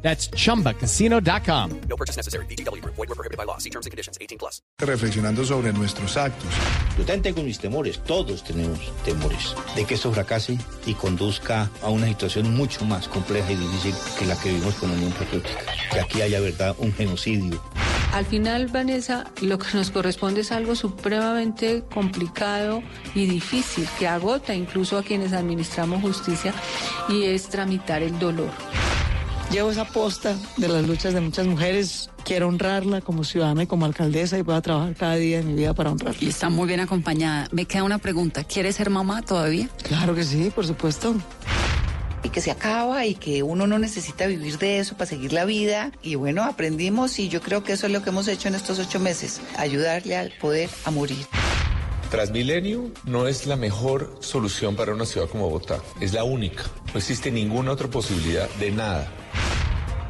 That's chumbacasino.com. No purchase necessary. BGW. Void were prohibited by law. See terms and conditions. 18 plus. reflexionando sobre nuestros actos. Yo también tengo mis temores, todos tenemos temores de que esto fracase y conduzca a una situación mucho más compleja y difícil que la que vivimos con la Unión Patriótica. Que aquí haya, verdad, un genocidio. Al final, Vanessa, lo que nos corresponde es algo supremamente complicado y difícil, que agota incluso a quienes administramos justicia, y es tramitar el dolor. Llevo esa posta de las luchas de muchas mujeres. Quiero honrarla como ciudadana y como alcaldesa y voy a trabajar cada día de mi vida para honrarla. Y está muy bien acompañada. Me queda una pregunta. ¿Quieres ser mamá todavía? Claro que sí, por supuesto. y que se acaba y que uno no necesita vivir de eso para seguir la vida. Y bueno, aprendimos y yo creo que eso es lo que hemos hecho en estos ocho meses, ayudarle al poder a morir. Transmilenio no es la mejor solución para una ciudad como Bogotá, es la única. No existe ninguna otra posibilidad de nada.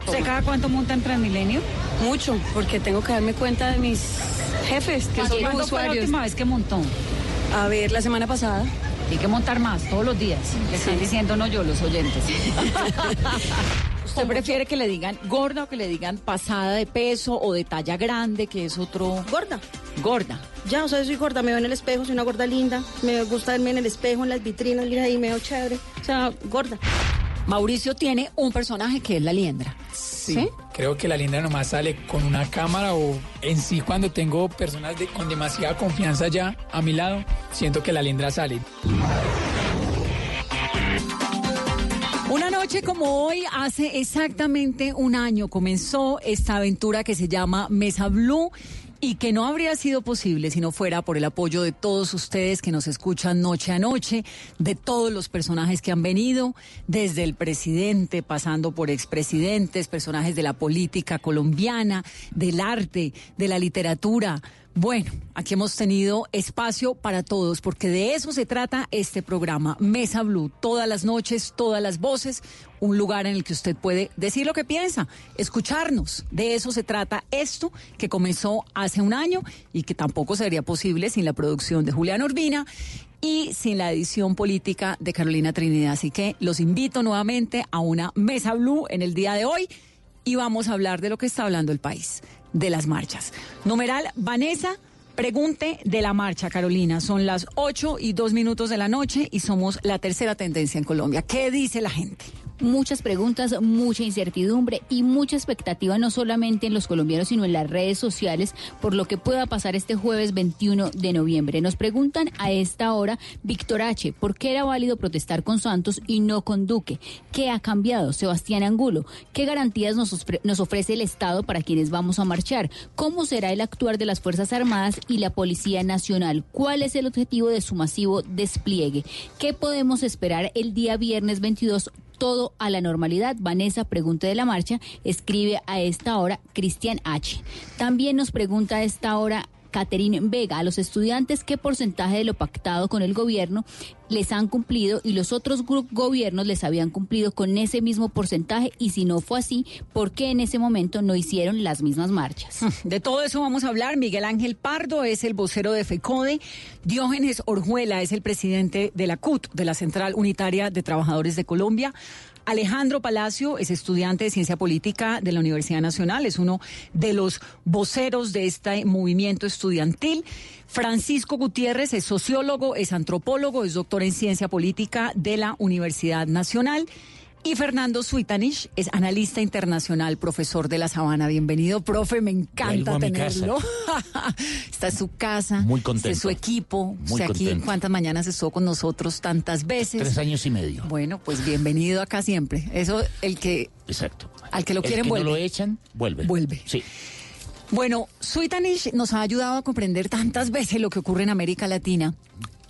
¿Usted cada cuánto monta en Transmilenio? Mucho, porque tengo que darme cuenta de mis jefes, que son los ¿Cuándo fue la usuarios. última vez que montó? A ver, la semana pasada. Hay que montar más todos los días. Le están diciendo no yo, los oyentes. ¿Usted prefiere que le digan gorda o que le digan pasada de peso o de talla grande, que es otro... Gorda. Gorda. Ya, o sea, soy gorda, me veo en el espejo, soy una gorda linda. Me gusta verme en el espejo, en las vitrinas, mira ahí, me veo chévere. O sea, gorda. Mauricio tiene un personaje que es la liendra. Sí, creo que la linda nomás sale con una cámara o en sí cuando tengo personas de, con demasiada confianza ya a mi lado, siento que la lindra sale. Una noche como hoy, hace exactamente un año, comenzó esta aventura que se llama Mesa Blue y que no habría sido posible si no fuera por el apoyo de todos ustedes que nos escuchan noche a noche, de todos los personajes que han venido, desde el presidente, pasando por expresidentes, personajes de la política colombiana, del arte, de la literatura. Bueno, aquí hemos tenido espacio para todos, porque de eso se trata este programa, Mesa Blue, todas las noches, todas las voces, un lugar en el que usted puede decir lo que piensa, escucharnos. De eso se trata esto que comenzó hace un año y que tampoco sería posible sin la producción de Julián Urbina y sin la edición política de Carolina Trinidad. Así que los invito nuevamente a una Mesa Blue en el día de hoy y vamos a hablar de lo que está hablando el país, de las marchas. Numeral Vanessa. Pregunte de la marcha, Carolina. Son las 8 y 2 minutos de la noche y somos la tercera tendencia en Colombia. ¿Qué dice la gente? Muchas preguntas, mucha incertidumbre y mucha expectativa no solamente en los colombianos, sino en las redes sociales por lo que pueda pasar este jueves 21 de noviembre. Nos preguntan a esta hora, Víctor H., ¿por qué era válido protestar con Santos y no con Duque? ¿Qué ha cambiado? Sebastián Angulo, ¿qué garantías nos, ofre- nos ofrece el Estado para quienes vamos a marchar? ¿Cómo será el actuar de las Fuerzas Armadas y la Policía Nacional? ¿Cuál es el objetivo de su masivo despliegue? ¿Qué podemos esperar el día viernes 22? Todo a la normalidad. Vanessa, pregunta de la marcha, escribe a esta hora Cristian H. También nos pregunta a esta hora Caterine Vega, a los estudiantes qué porcentaje de lo pactado con el gobierno les han cumplido y los otros gobiernos les habían cumplido con ese mismo porcentaje y si no fue así, ¿por qué en ese momento no hicieron las mismas marchas? De todo eso vamos a hablar. Miguel Ángel Pardo es el vocero de FECODE. Diógenes Orjuela es el presidente de la CUT, de la Central Unitaria de Trabajadores de Colombia. Alejandro Palacio es estudiante de Ciencia Política de la Universidad Nacional, es uno de los voceros de este movimiento estudiantil. Francisco Gutiérrez es sociólogo, es antropólogo, es doctor en Ciencia Política de la Universidad Nacional. Y Fernando Suitanich es analista internacional, profesor de la Sabana. Bienvenido, profe, me encanta tenerlo. Está en su casa, Muy está en contento. su equipo. Muy o sea, aquí contento. cuántas mañanas estuvo con nosotros tantas veces. Tres años y medio. Bueno, pues bienvenido acá siempre. Eso, el que, Exacto. al que lo El quieren que vuelve. no lo echan, vuelve. Vuelve. Sí. Bueno, Suitanich nos ha ayudado a comprender tantas veces lo que ocurre en América Latina.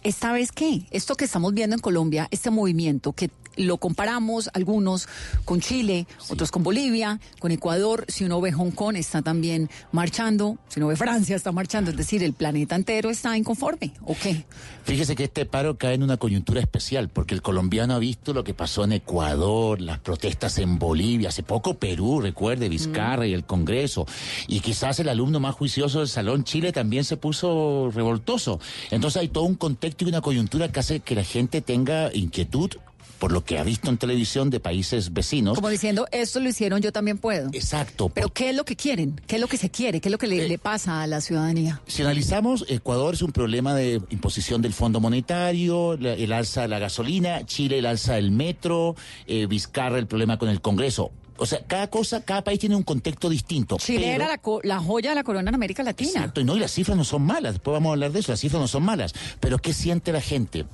¿Esta vez qué? Esto que estamos viendo en Colombia, este movimiento que lo comparamos, algunos con Chile, otros con Bolivia, con Ecuador. Si uno ve Hong Kong, está también marchando. Si uno ve Francia, está marchando. Es decir, el planeta entero está inconforme. ¿O qué? Fíjese que este paro cae en una coyuntura especial, porque el colombiano ha visto lo que pasó en Ecuador, las protestas en Bolivia, hace poco Perú, recuerde, Vizcarra y el Congreso. Y quizás el alumno más juicioso del Salón Chile también se puso revoltoso. Entonces hay todo un contexto y una coyuntura que hace que la gente tenga inquietud por lo que ha visto en televisión de países vecinos. Como diciendo, esto lo hicieron, yo también puedo. Exacto. Pero ¿qué es lo que quieren? ¿Qué es lo que se quiere? ¿Qué es lo que le, Eh, le pasa a la ciudadanía? Si analizamos, Ecuador es un problema de imposición del Fondo Monetario, la- el alza de la gasolina, Chile el alza del metro, eh, Vizcarra el problema con el Congreso. O sea, cada cosa, cada país tiene un contexto distinto. Chile pero- era la, co- la joya de la corona en América Latina. Exacto, y no, y las cifras no son malas, después vamos a hablar de eso, las cifras no son malas. Pero ¿qué siente la gente?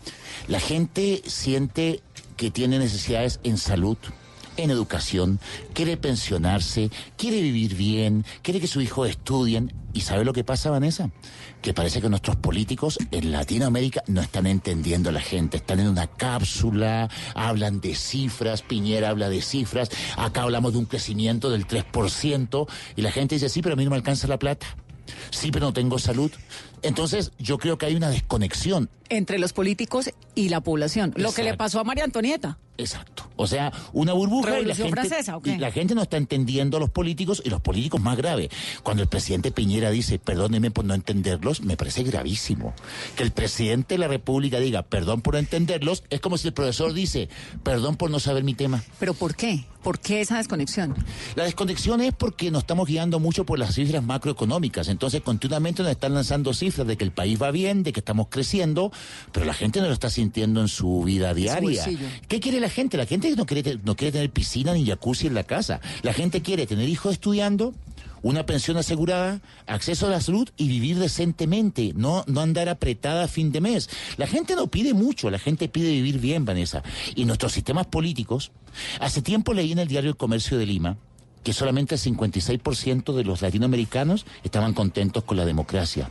La gente siente que tiene necesidades en salud, en educación, quiere pensionarse, quiere vivir bien, quiere que sus hijos estudien. ¿Y sabe lo que pasa, Vanessa? Que parece que nuestros políticos en Latinoamérica no están entendiendo a la gente, están en una cápsula, hablan de cifras, Piñera habla de cifras, acá hablamos de un crecimiento del 3%, y la gente dice, sí, pero a mí no me alcanza la plata. Sí, pero no tengo salud. Entonces, yo creo que hay una desconexión. Entre los políticos y la población. Lo que le pasó a María Antonieta. Exacto. O sea, una burbuja y la, ¿Revolución gente, francesa, y la gente no está entendiendo a los políticos y los políticos más grave. Cuando el presidente Piñera dice, perdónenme por no entenderlos, me parece gravísimo. Que el presidente de la República diga, perdón por no entenderlos, es como si el profesor dice, perdón por no saber mi tema. ¿Pero por qué? ¿Por qué esa desconexión? La desconexión es porque nos estamos guiando mucho por las cifras macroeconómicas. Entonces, continuamente nos están lanzando cifras de que el país va bien, de que estamos creciendo, pero la gente no lo está sintiendo en su vida diaria. ¿Qué quiere la gente? La gente no quiere, no quiere tener piscina ni jacuzzi en la casa. La gente quiere tener hijos estudiando, una pensión asegurada, acceso a la salud y vivir decentemente, no, no andar apretada a fin de mes. La gente no pide mucho, la gente pide vivir bien, Vanessa. Y nuestros sistemas políticos, hace tiempo leí en el diario El Comercio de Lima que solamente el 56% de los latinoamericanos estaban contentos con la democracia.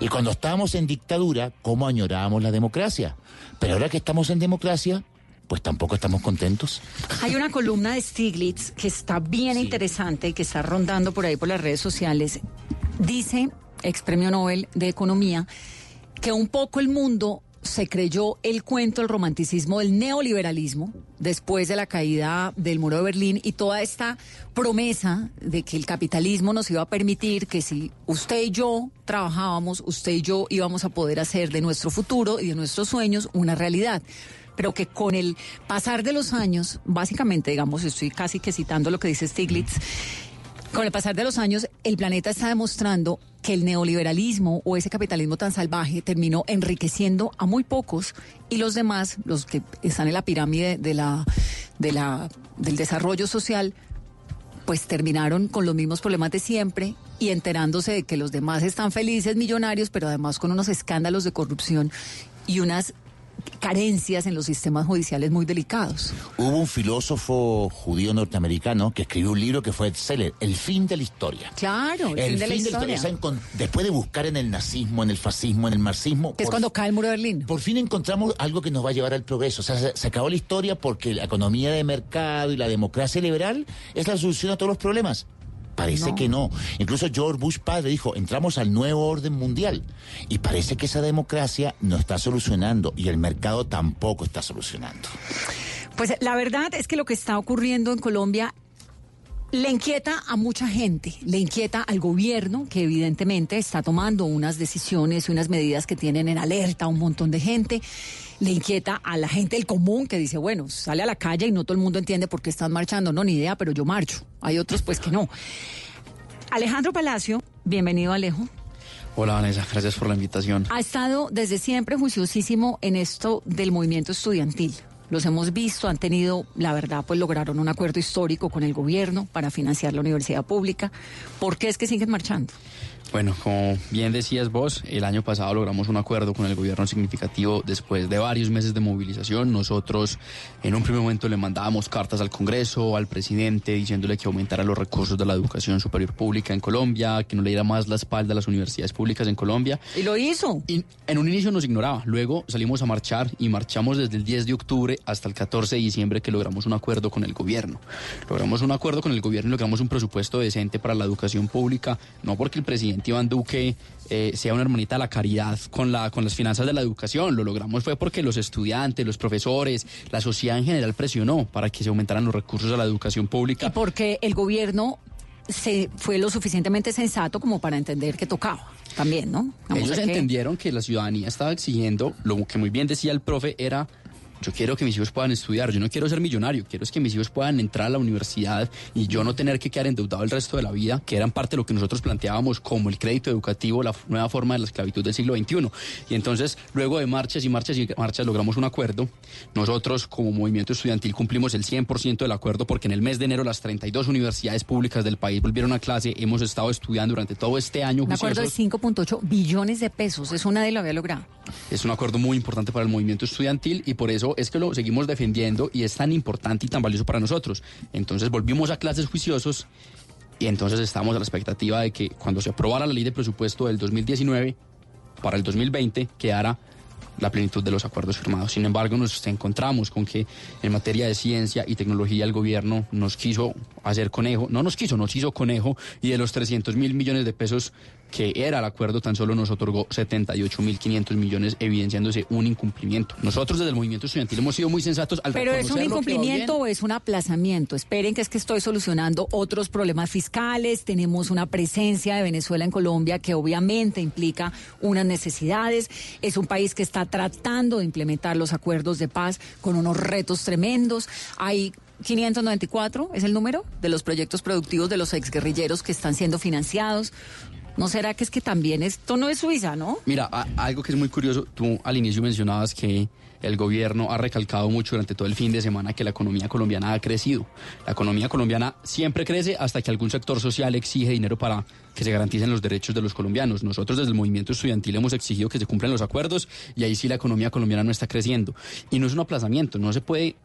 Y cuando estábamos en dictadura, ¿cómo añorábamos la democracia? Pero ahora que estamos en democracia, pues tampoco estamos contentos. Hay una columna de Stiglitz que está bien interesante y que está rondando por ahí por las redes sociales. Dice, ex premio Nobel de Economía, que un poco el mundo se creyó el cuento, el romanticismo del neoliberalismo después de la caída del muro de Berlín y toda esta promesa de que el capitalismo nos iba a permitir que si usted y yo trabajábamos, usted y yo íbamos a poder hacer de nuestro futuro y de nuestros sueños una realidad pero que con el pasar de los años, básicamente, digamos, estoy casi que citando lo que dice Stiglitz, con el pasar de los años, el planeta está demostrando que el neoliberalismo o ese capitalismo tan salvaje terminó enriqueciendo a muy pocos y los demás, los que están en la pirámide de la, de la, del desarrollo social, pues terminaron con los mismos problemas de siempre y enterándose de que los demás están felices, millonarios, pero además con unos escándalos de corrupción y unas carencias en los sistemas judiciales muy delicados. Hubo un filósofo judío norteamericano que escribió un libro que fue bestseller, El fin de la historia. Claro, el, El fin de la fin de la historia. después de buscar en el nazismo, en el fascismo, en el marxismo. que es cuando cae el muro de Berlín. Por fin encontramos algo que nos va a llevar al progreso. O sea, se, se acabó la historia porque la economía de mercado y la democracia liberal es la solución a todos los problemas. Parece No. que no. Incluso George Bush padre dijo, entramos al nuevo orden mundial. Y parece que esa democracia no está solucionando y el mercado tampoco está solucionando. Pues la verdad es que lo que está ocurriendo en Colombia le inquieta a mucha gente, le inquieta al gobierno que evidentemente está tomando unas decisiones y unas medidas que tienen en alerta a un montón de gente, le inquieta a la gente del común que dice, bueno, sale a la calle y no todo el mundo entiende por qué están marchando, no, ni idea, pero yo marcho. Hay otros pues que no. Alejandro Palacio, bienvenido Alejo. Hola Vanessa, gracias por la invitación. Ha estado desde siempre juiciosísimo en esto del movimiento estudiantil. Los hemos visto, han tenido, la verdad, pues lograron un acuerdo histórico con el gobierno para financiar la universidad pública. ¿Por qué es que siguen marchando? Bueno, como bien decías vos, el año pasado logramos un acuerdo con el gobierno significativo después de varios meses de movilización. Nosotros en un primer momento le mandábamos cartas al Congreso, al presidente, diciéndole que aumentara los recursos de la educación superior pública en Colombia, que no le diera más la espalda a las universidades públicas en Colombia. Y lo hizo. Y en un inicio nos ignoraba, luego salimos a marchar y marchamos desde el 10 de octubre hasta el 14 de diciembre que logramos un acuerdo con el gobierno. Logramos un acuerdo con el gobierno y logramos un presupuesto decente para la educación pública, no porque el presidente Iván Duque eh, sea una hermanita de la caridad con, la, con las finanzas de la educación. Lo logramos fue porque los estudiantes, los profesores, la sociedad en general presionó para que se aumentaran los recursos a la educación pública. Y porque el gobierno se fue lo suficientemente sensato como para entender que tocaba también, ¿no? Vamos Ellos que- entendieron que la ciudadanía estaba exigiendo, lo que muy bien decía el profe, era yo quiero que mis hijos puedan estudiar, yo no quiero ser millonario, quiero es que mis hijos puedan entrar a la universidad y yo no tener que quedar endeudado el resto de la vida, que eran parte de lo que nosotros planteábamos como el crédito educativo, la nueva forma de la esclavitud del siglo XXI. Y entonces, luego de marchas y marchas y marchas, logramos un acuerdo. Nosotros, como movimiento estudiantil, cumplimos el 100% del acuerdo porque en el mes de enero las 32 universidades públicas del país volvieron a clase. Hemos estado estudiando durante todo este año. Un acuerdo de juiciosos. 5.8 billones de pesos. Eso nadie lo había logrado. Es un acuerdo muy importante para el movimiento estudiantil y por eso es que lo seguimos defendiendo y es tan importante y tan valioso para nosotros. Entonces volvimos a clases juiciosos y entonces estamos a la expectativa de que cuando se aprobara la ley de presupuesto del 2019 para el 2020 quedara la plenitud de los acuerdos firmados. Sin embargo, nos encontramos con que en materia de ciencia y tecnología el gobierno nos quiso hacer conejo, no nos quiso, nos hizo conejo y de los 300 mil millones de pesos que era el acuerdo tan solo nos otorgó 78 mil 500 millones evidenciándose un incumplimiento. Nosotros desde el movimiento estudiantil hemos sido muy sensatos al Pero es un incumplimiento o es un aplazamiento. Esperen que es que estoy solucionando otros problemas fiscales. Tenemos una presencia de Venezuela en Colombia que obviamente implica unas necesidades. Es un país que está tratando de implementar los acuerdos de paz con unos retos tremendos. Hay 594 es el número de los proyectos productivos de los exguerrilleros que están siendo financiados. ¿No será que es que también esto no es Suiza, no? Mira, algo que es muy curioso, tú al inicio mencionabas que el gobierno ha recalcado mucho durante todo el fin de semana que la economía colombiana ha crecido. La economía colombiana siempre crece hasta que algún sector social exige dinero para que se garanticen los derechos de los colombianos. Nosotros desde el movimiento estudiantil hemos exigido que se cumplan los acuerdos y ahí sí la economía colombiana no está creciendo. Y no es un aplazamiento, no se puede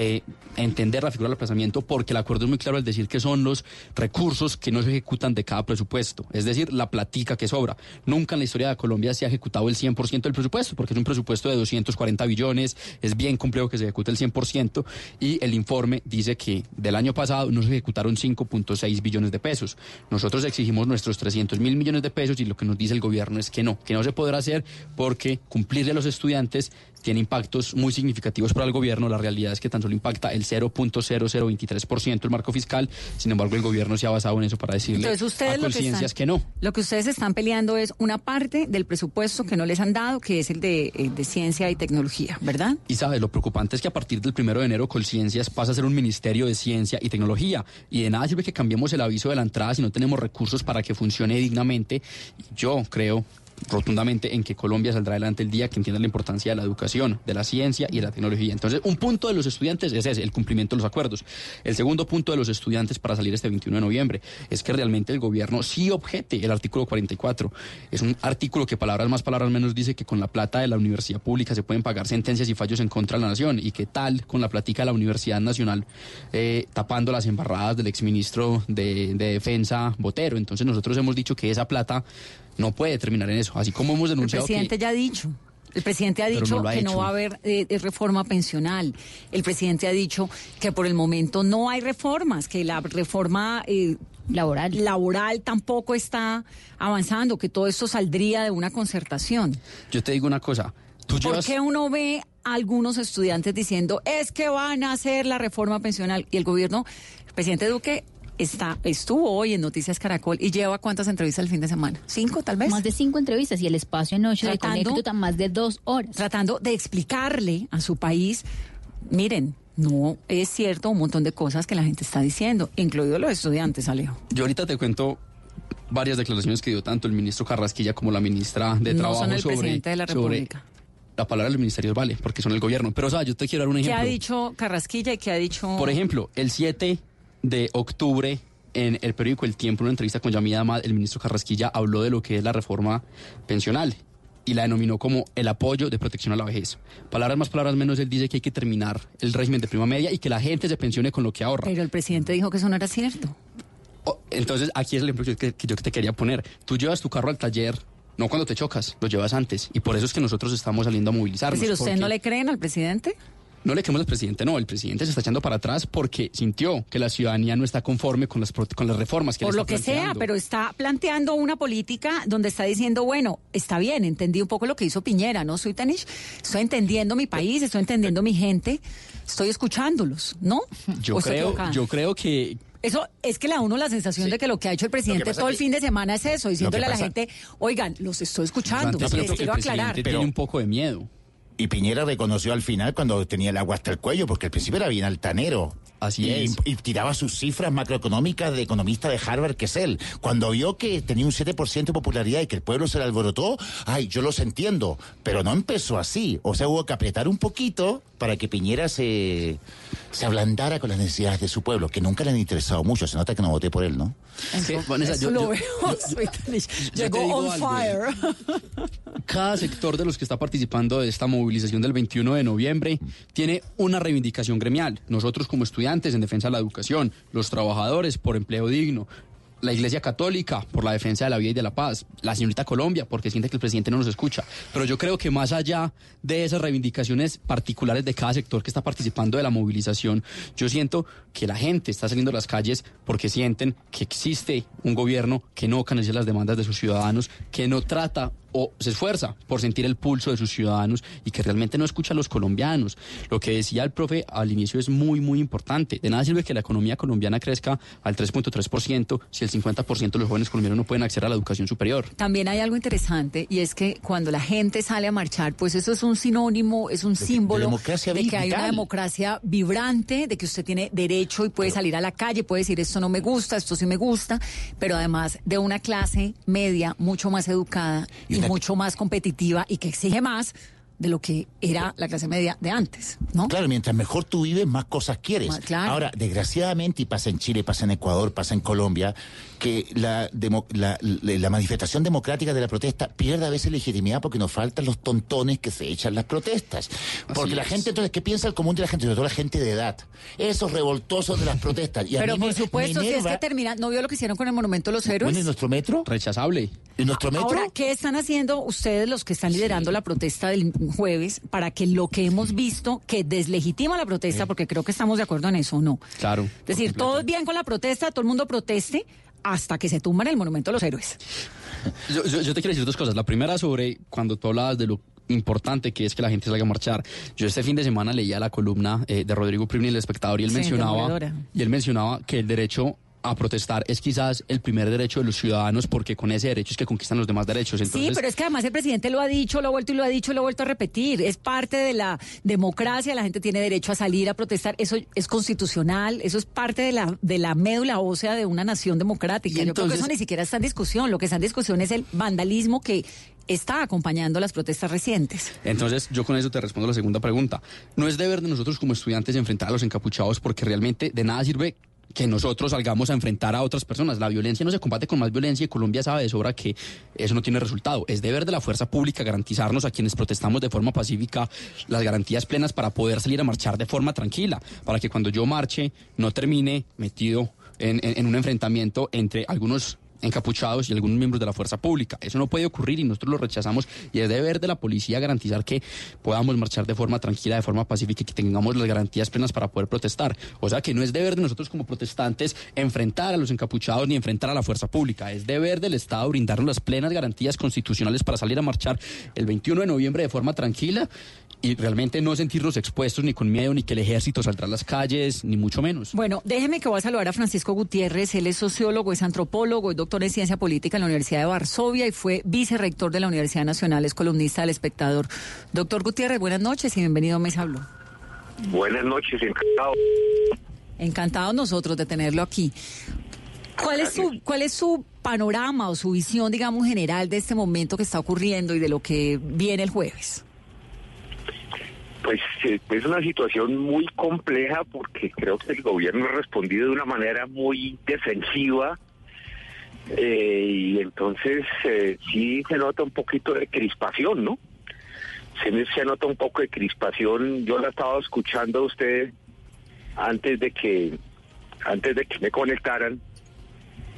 eh, entender la figura del aplazamiento porque el acuerdo es muy claro al decir que son los recursos que no se ejecutan de cada presupuesto, es decir, la platica que sobra. Nunca en la historia de Colombia se ha ejecutado el 100% del presupuesto porque es un presupuesto de 240 billones, es bien complejo que se ejecute el 100% y el informe dice que del año pasado no se ejecutaron 5.6 billones de pesos. Nosotros exigimos nuestros 300 mil millones de pesos y lo que nos dice el gobierno es que no, que no se podrá hacer porque cumplirle a los estudiantes tiene impactos muy significativos para el gobierno. La realidad es que tan solo impacta el 0.0023% el marco fiscal. Sin embargo, el gobierno se ha basado en eso para decirle Entonces ustedes a lo que están, que no. Lo que ustedes están peleando es una parte del presupuesto que no les han dado, que es el de, eh, de ciencia y tecnología, ¿verdad? Y sabes, lo preocupante es que a partir del primero de enero Colciencias pasa a ser un ministerio de ciencia y tecnología. Y de nada sirve que cambiemos el aviso de la entrada si no tenemos recursos para que funcione dignamente. Yo creo rotundamente en que Colombia saldrá adelante el día que entienda la importancia de la educación, de la ciencia y de la tecnología. Entonces, un punto de los estudiantes es ese, el cumplimiento de los acuerdos. El segundo punto de los estudiantes para salir este 21 de noviembre es que realmente el gobierno sí objete el artículo 44. Es un artículo que palabras más, palabras menos dice que con la plata de la universidad pública se pueden pagar sentencias y fallos en contra de la nación y que tal con la platica de la Universidad Nacional eh, tapando las embarradas del exministro de, de Defensa Botero. Entonces nosotros hemos dicho que esa plata no puede terminar en eso. Así como hemos El denunciado presidente que... ya ha dicho. El presidente ha dicho no lo ha que no va a haber eh, eh, reforma pensional. El presidente ha dicho que por el momento no hay reformas, que la reforma eh, laboral. laboral tampoco está avanzando, que todo esto saldría de una concertación. Yo te digo una cosa. Tú ¿Por llevas... qué uno ve a algunos estudiantes diciendo es que van a hacer la reforma pensional y el gobierno, el presidente Duque está estuvo hoy en Noticias Caracol y lleva cuántas entrevistas el fin de semana? ¿Cinco tal vez? Más de cinco entrevistas y el espacio anoche de Tratando- Conéctota más de dos horas. Tratando de explicarle a su país, miren, no es cierto un montón de cosas que la gente está diciendo, incluidos los estudiantes, Alejo. Yo ahorita te cuento varias declaraciones que dio tanto el ministro Carrasquilla como la ministra de No Trabajo son el sobre, presidente de la sobre- República. la palabra del ministerio vale, porque son el gobierno. Pero, o sea, yo te quiero dar un ¿Qué ejemplo. ha dicho Carrasquilla y qué ha dicho... Por ejemplo, el 7 de octubre, en el periódico El Tiempo, en una entrevista con Yamida Amad, el ministro Carrasquilla habló de lo que es la reforma pensional y la denominó como el apoyo de protección a la vejez. Palabras más, palabras menos, él dice que hay que terminar el régimen de prima media y que la gente se pensione con lo que ahorra. Pero el presidente dijo que eso no era cierto. Oh, Entonces, aquí es el ejemplo que, que yo te quería poner. Tú llevas tu carro al taller no cuando te chocas, lo llevas antes. Y por eso es que nosotros estamos saliendo a movilizarnos. Es decir, ¿ustedes porque- no le creen al presidente? No le creemos al presidente, no. El presidente se está echando para atrás porque sintió que la ciudadanía no está conforme con las, con las reformas que Por le lo está que sea, pero está planteando una política donde está diciendo, bueno, está bien, entendí un poco lo que hizo Piñera, ¿no, Soy Tanish? Estoy entendiendo mi país, estoy entendiendo mi gente, estoy escuchándolos, ¿no? Yo ¿O estoy creo, yo creo que Eso es que le da a uno la sensación de que lo que ha hecho el presidente todo el que- fin de semana es eso, diciéndole a la gente, oigan, los estoy escuchando, les quiero aclarar. presidente tiene un poco de miedo. Y Piñera reconoció al final cuando tenía el agua hasta el cuello, porque al principio era bien altanero. Así y, es. Y tiraba sus cifras macroeconómicas de economista de Harvard, que es él. Cuando vio que tenía un 7% de popularidad y que el pueblo se le alborotó, ay, yo los entiendo. Pero no empezó así. O sea, hubo que apretar un poquito para que Piñera se, se ablandara con las necesidades de su pueblo, que nunca le han interesado mucho. Se nota que no voté por él, ¿no? Vanessa, yo- lo yo- veo, yo- Llegó on algo, fire. Cada sector de los que está participando de esta movilización del 21 de noviembre tiene una reivindicación gremial. Nosotros como estudiantes en defensa de la educación, los trabajadores por empleo digno, la Iglesia Católica por la defensa de la vida y de la paz, la señorita Colombia porque siente que el presidente no nos escucha. Pero yo creo que más allá de esas reivindicaciones particulares de cada sector que está participando de la movilización, yo siento que la gente está saliendo a las calles porque sienten que existe un gobierno que no canaliza las demandas de sus ciudadanos, que no trata o se esfuerza por sentir el pulso de sus ciudadanos y que realmente no escucha a los colombianos. Lo que decía el profe al inicio es muy, muy importante. De nada sirve que la economía colombiana crezca al 3.3% si el 50% de los jóvenes colombianos no pueden acceder a la educación superior. También hay algo interesante y es que cuando la gente sale a marchar, pues eso es un sinónimo, es un de símbolo democracia de que hay una democracia vibrante, de que usted tiene derecho y puede salir a la calle, puede decir esto no me gusta, esto sí me gusta, pero además de una clase media mucho más educada Y y, mucho más competitiva y que exige más de lo que era la clase media de antes, ¿no? Claro, mientras mejor tú vives, más cosas quieres. Claro. Ahora, desgraciadamente, y pasa en Chile, pasa en Ecuador, pasa en Colombia, que la, demo- la, la- manifestación democrática de la protesta pierde a veces legitimidad porque nos faltan los tontones que se echan las protestas. Porque la es. gente, entonces, ¿qué piensa el común de la gente? Sobre todo la gente de edad. Esos revoltosos de las protestas. Y a Pero mí por me- supuesto, me si es que termina, ¿no vio lo que hicieron con el Monumento a los Héroes? Bueno, ¿y nuestro metro? Rechazable. ¿Y nuestro metro? Ahora, ¿qué están haciendo ustedes los que están liderando la protesta del jueves para que lo que hemos visto que deslegitima la protesta, porque creo que estamos de acuerdo en eso o no? Claro. Es decir, todo es bien con la protesta, todo el mundo proteste hasta que se tumban el monumento a los héroes. Yo, yo- yo te quiero decir dos cosas. La primera sobre cuando tú hablabas de lo importante que es que la gente salga a marchar. Yo este fin de semana leía la columna eh, de Rodrigo Primi, el espectador, y él Sí, mencionaba y él mencionaba que el derecho a protestar es quizás el primer derecho de los ciudadanos porque con ese derecho es que conquistan los demás derechos. Entonces, sí, pero es que además el presidente lo ha dicho, lo ha vuelto y lo ha dicho y lo ha vuelto a repetir. Es parte de la democracia, la gente tiene derecho a salir a protestar. Eso es constitucional, eso es parte de la, de la médula ósea de una nación democrática. Y Yo creo que entonces- eso ni siquiera está en discusión. Lo que está en discusión es el vandalismo que está acompañando las protestas recientes. Entonces, yo con eso te respondo la segunda pregunta. No es deber de nosotros como estudiantes enfrentar a los encapuchados porque realmente de nada sirve que nosotros salgamos a enfrentar a otras personas. La violencia no se combate con más violencia y Colombia sabe de sobra que eso no tiene resultado. Es deber de la fuerza pública garantizarnos a quienes protestamos de forma pacífica las garantías plenas para poder salir a marchar de forma tranquila, para que cuando yo marche no termine metido en, en- en un enfrentamiento entre algunos encapuchados y algunos miembros de la fuerza pública. Eso no puede ocurrir y nosotros lo rechazamos y es deber de la policía garantizar que podamos marchar de forma tranquila, de forma pacífica y que tengamos las garantías plenas para poder protestar. O sea que no es deber de nosotros como protestantes enfrentar a los encapuchados ni enfrentar a la fuerza pública. Es deber del Estado brindarnos las plenas garantías constitucionales para salir a marchar el 21 de noviembre de forma tranquila y realmente no sentirnos expuestos ni con miedo ni que el ejército saldrá a las calles, ni mucho menos. Bueno, déjeme que voy a saludar a Francisco Gutiérrez. Él es sociólogo, es antropólogo, es doctor en ciencia política en la Universidad de Varsovia y fue vicerrector de la Universidad Nacional, es columnista del Espectador. Doctor Gutiérrez, buenas noches y bienvenido a Mesa Blue. Buenas noches, encantado. Encantados nosotros de tenerlo aquí. ¿Cuál es su, cuál es su panorama o su visión, digamos, general de este momento que está ocurriendo y de lo que viene el jueves? Pues eh, es una situación muy compleja porque creo que el gobierno ha respondido de una manera muy defensiva eh, y entonces eh, sí se nota un poquito de crispación, ¿no? Se, se nota un poco de crispación. Yo la estaba escuchando a usted antes de que antes de que me conectaran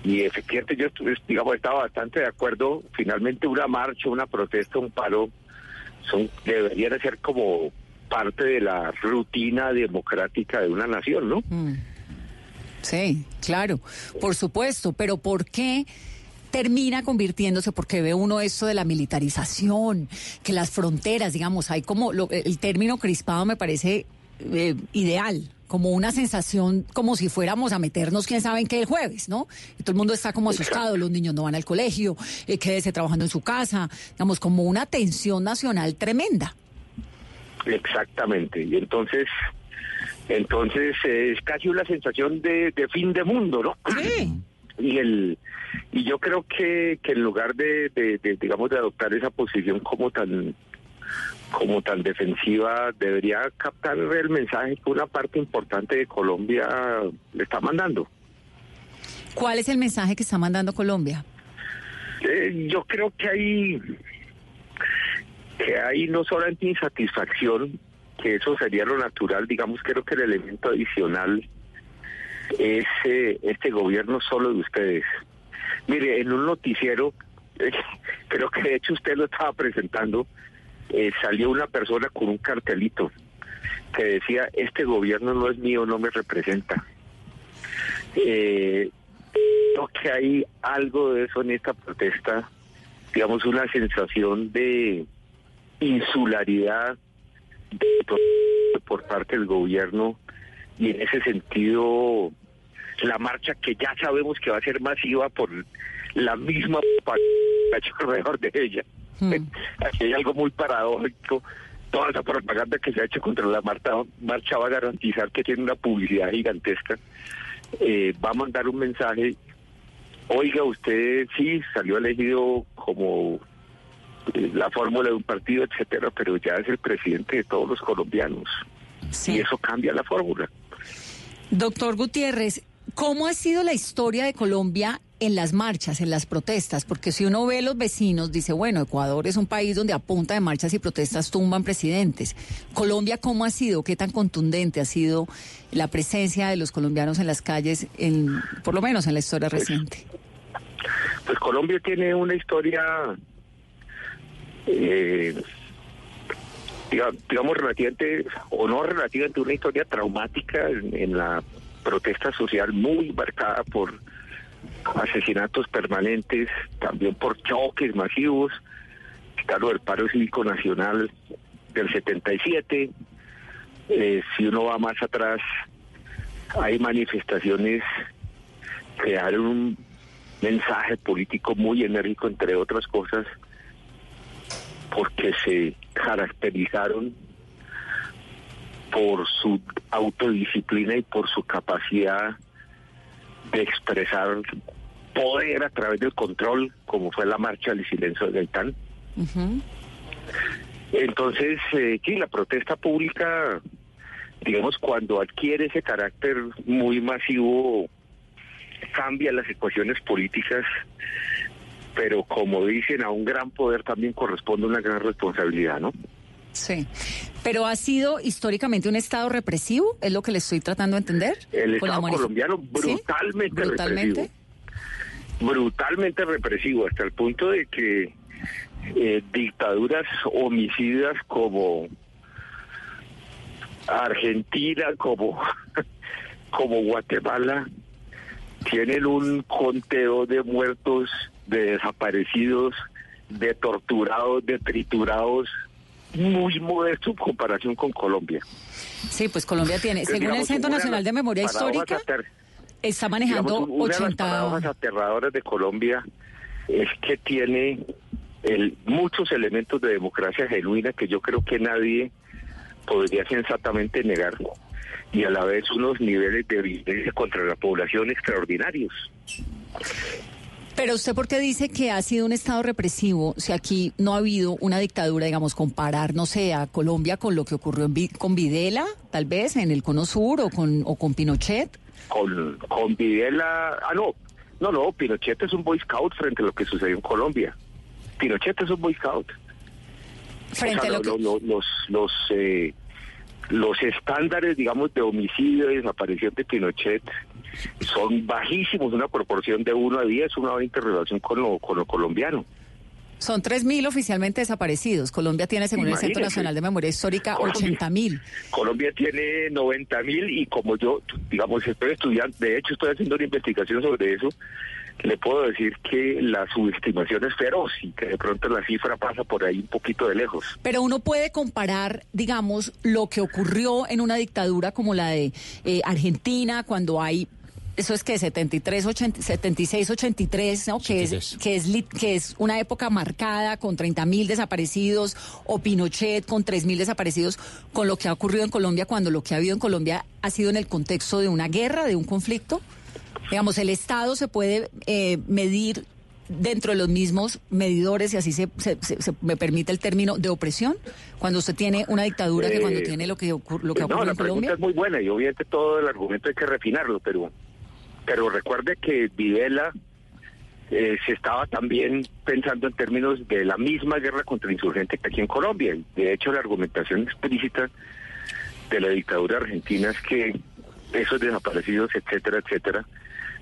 y efectivamente yo estuve, digamos estaba bastante de acuerdo finalmente una marcha una protesta un paro son deberían ser como parte de la rutina democrática de una nación no Mm. Sí, claro, por supuesto, pero ¿por qué termina convirtiéndose? Porque ve uno esto de la militarización, que las fronteras, digamos, hay como lo- el término crispado me parece eh, ideal, como una sensación como si fuéramos a meternos quién sabe en qué el jueves, ¿no? Y todo el mundo está como asustado, los niños no van al colegio, eh, quédese trabajando en su casa, digamos, como una tensión nacional tremenda. Exactamente. Y entonces, entonces eh, es casi una sensación de, de fin de mundo, ¿no? Y el y yo creo que, que en lugar de, de- de, digamos de adoptar esa posición como tan como tan defensiva debería captar el mensaje que una parte importante de Colombia le está mandando. ¿Cuál es el mensaje que está mandando Colombia? Eh, yo creo que hay que hay no solamente insatisfacción, que eso sería lo natural, digamos, creo que el elemento adicional es eh, este gobierno solo de ustedes. Mire, en un noticiero, creo que de hecho usted lo estaba presentando, eh, salió una persona con un cartelito que decía, este gobierno no es mío, no me representa. Eh, creo que hay algo de eso en esta protesta, digamos, una sensación de insularidad por parte del gobierno y en ese sentido la marcha que ya sabemos que va a ser masiva por la misma alrededor de ella. Aquí hay algo muy paradójico. Toda esa propaganda que se ha hecho contra la marcha, marcha va a garantizar que tiene una publicidad gigantesca. Eh, va a mandar un mensaje. Oiga, usted sí salió elegido como la fórmula de un partido, etcétera, pero ya es el presidente de todos los colombianos. Y eso cambia la fórmula. Doctor Gutiérrez, ¿cómo ha sido la historia de Colombia en las marchas, en las protestas? Porque si uno ve los vecinos, dice, bueno, Ecuador es un país donde a punta de marchas y protestas tumban presidentes. Colombia, ¿cómo ha sido? ¿Qué tan contundente ha sido la presencia de los colombianos en las calles, en, por lo menos en la historia reciente? Pues Colombia tiene una historia, eh, diga- digamos, relativamente, o no relativamente, una historia traumática en, en la protesta social muy marcada por asesinatos permanentes, también por choques masivos, está lo del paro cívico nacional del 77, eh, si uno va más atrás, hay manifestaciones que dan un mensaje político muy enérgico, entre otras cosas, porque se caracterizaron por su autodisciplina y por su capacidad de expresar poder a través del control, como fue la marcha del silencio de Gaitán. Entonces, eh, sí, la protesta pública, digamos, cuando adquiere ese carácter muy masivo, cambia las ecuaciones políticas, pero como dicen, a un gran poder también corresponde una gran responsabilidad, ¿no? Sí. Pero ha sido históricamente un Estado represivo, es lo que le estoy tratando de entender. El Estado colombiano Brutalmente. represivo. Brutalmente represivo, hasta el punto de que eh, dictaduras homicidas como Argentina, como, como Guatemala, tienen un conteo de muertos, de desaparecidos, de torturados, de triturados, muy modesto en comparación con Colombia. Sí, pues Colombia tiene, Entonces, según el digamos, Centro una de Nacional de Memoria Histórica, ater- está manejando digamos, una de las 80... paradojas aterradoras de Colombia es que tiene el, muchos elementos de democracia genuina que yo creo que nadie podría sensatamente negar y a la vez unos niveles de violencia contra la población extraordinarios. Pero usted, ¿por qué dice que ha sido un Estado represivo si aquí no ha habido una dictadura, digamos, comparar, no sé, a Colombia con lo que ocurrió en con Videla, tal vez, en el Cono Sur o con, o con Pinochet? Con, con Videla, ah no, no, no, Pinochet es un Boy Scout frente a lo que sucedió en Colombia. Pinochet es un Boy Scout. Frente O sea, a lo lo- lo- los los eh, los estándares, digamos, de homicidio y desaparición de Pinochet son bajísimos, una proporción de 1 a 10, una 20 en relación con lo, con lo colombiano. Son 3.000 oficialmente desaparecidos. Colombia tiene, según el Centro. Nacional de Memoria Histórica, Colombia. 80.000. Colombia tiene 90 mil y como yo, digamos, estoy estudiando, de hecho estoy haciendo una investigación sobre eso, le puedo decir que la subestimación es feroz y que de pronto la cifra pasa por ahí un poquito de lejos. Pero uno puede comparar, digamos, lo que ocurrió en una dictadura como la de eh, Argentina, cuando hay, eso es que 73, 80, 76, 83, ¿no? Que es, que, es, que es una época marcada con 30 mil desaparecidos, o Pinochet con 3 mil desaparecidos, con lo que ha ocurrido en Colombia, cuando lo que ha habido en Colombia ha sido en el contexto de una guerra, de un conflicto. Digamos, el Estado se puede eh, medir dentro de los mismos medidores, y así se, se- se- se- me permite el término, de opresión, cuando usted tiene una dictadura que cuando Eh, tiene lo que, ocur- lo que ha no, ocurrido la en pregunta es muy buena y obviamente todo el argumento hay que refinarlo, pero, pero recuerde que Videla eh, se estaba también pensando en términos de la misma guerra contra insurgente que aquí en Colombia. De hecho, la argumentación explícita de la dictadura argentina es que esos desaparecidos, etcétera, etcétera,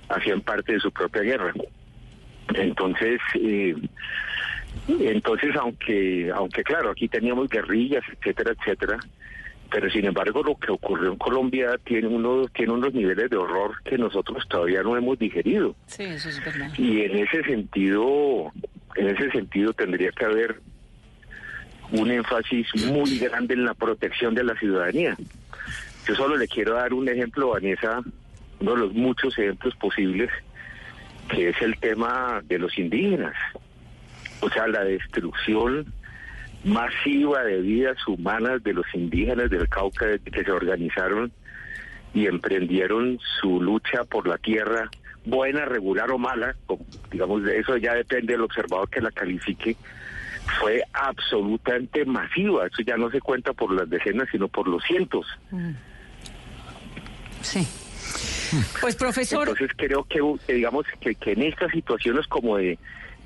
hacían parte de su propia guerra. Entonces, eh, entonces aunque, aunque claro, aquí teníamos guerrillas, etcétera, etcétera, pero sin embargo lo que ocurrió en Colombia tiene unos, tiene unos niveles de horror que nosotros todavía no hemos digerido. Sí, eso es verdad. Y en ese sentido, en ese sentido tendría que haber un énfasis muy grande en la protección de la ciudadanía. Yo solo le quiero dar un ejemplo, Vanessa, uno de los muchos ejemplos posibles, que es el tema de los indígenas. O sea, la destrucción masiva de vidas humanas de los indígenas del Cauca que se organizaron y emprendieron su lucha por la tierra, buena, regular o mala, digamos, eso ya depende del observador que la califique, fue absolutamente masiva. Eso ya no se cuenta por las decenas, sino por los cientos. Sí. Pues profesor, Entonces creo que, digamos que, en estas situaciones como de,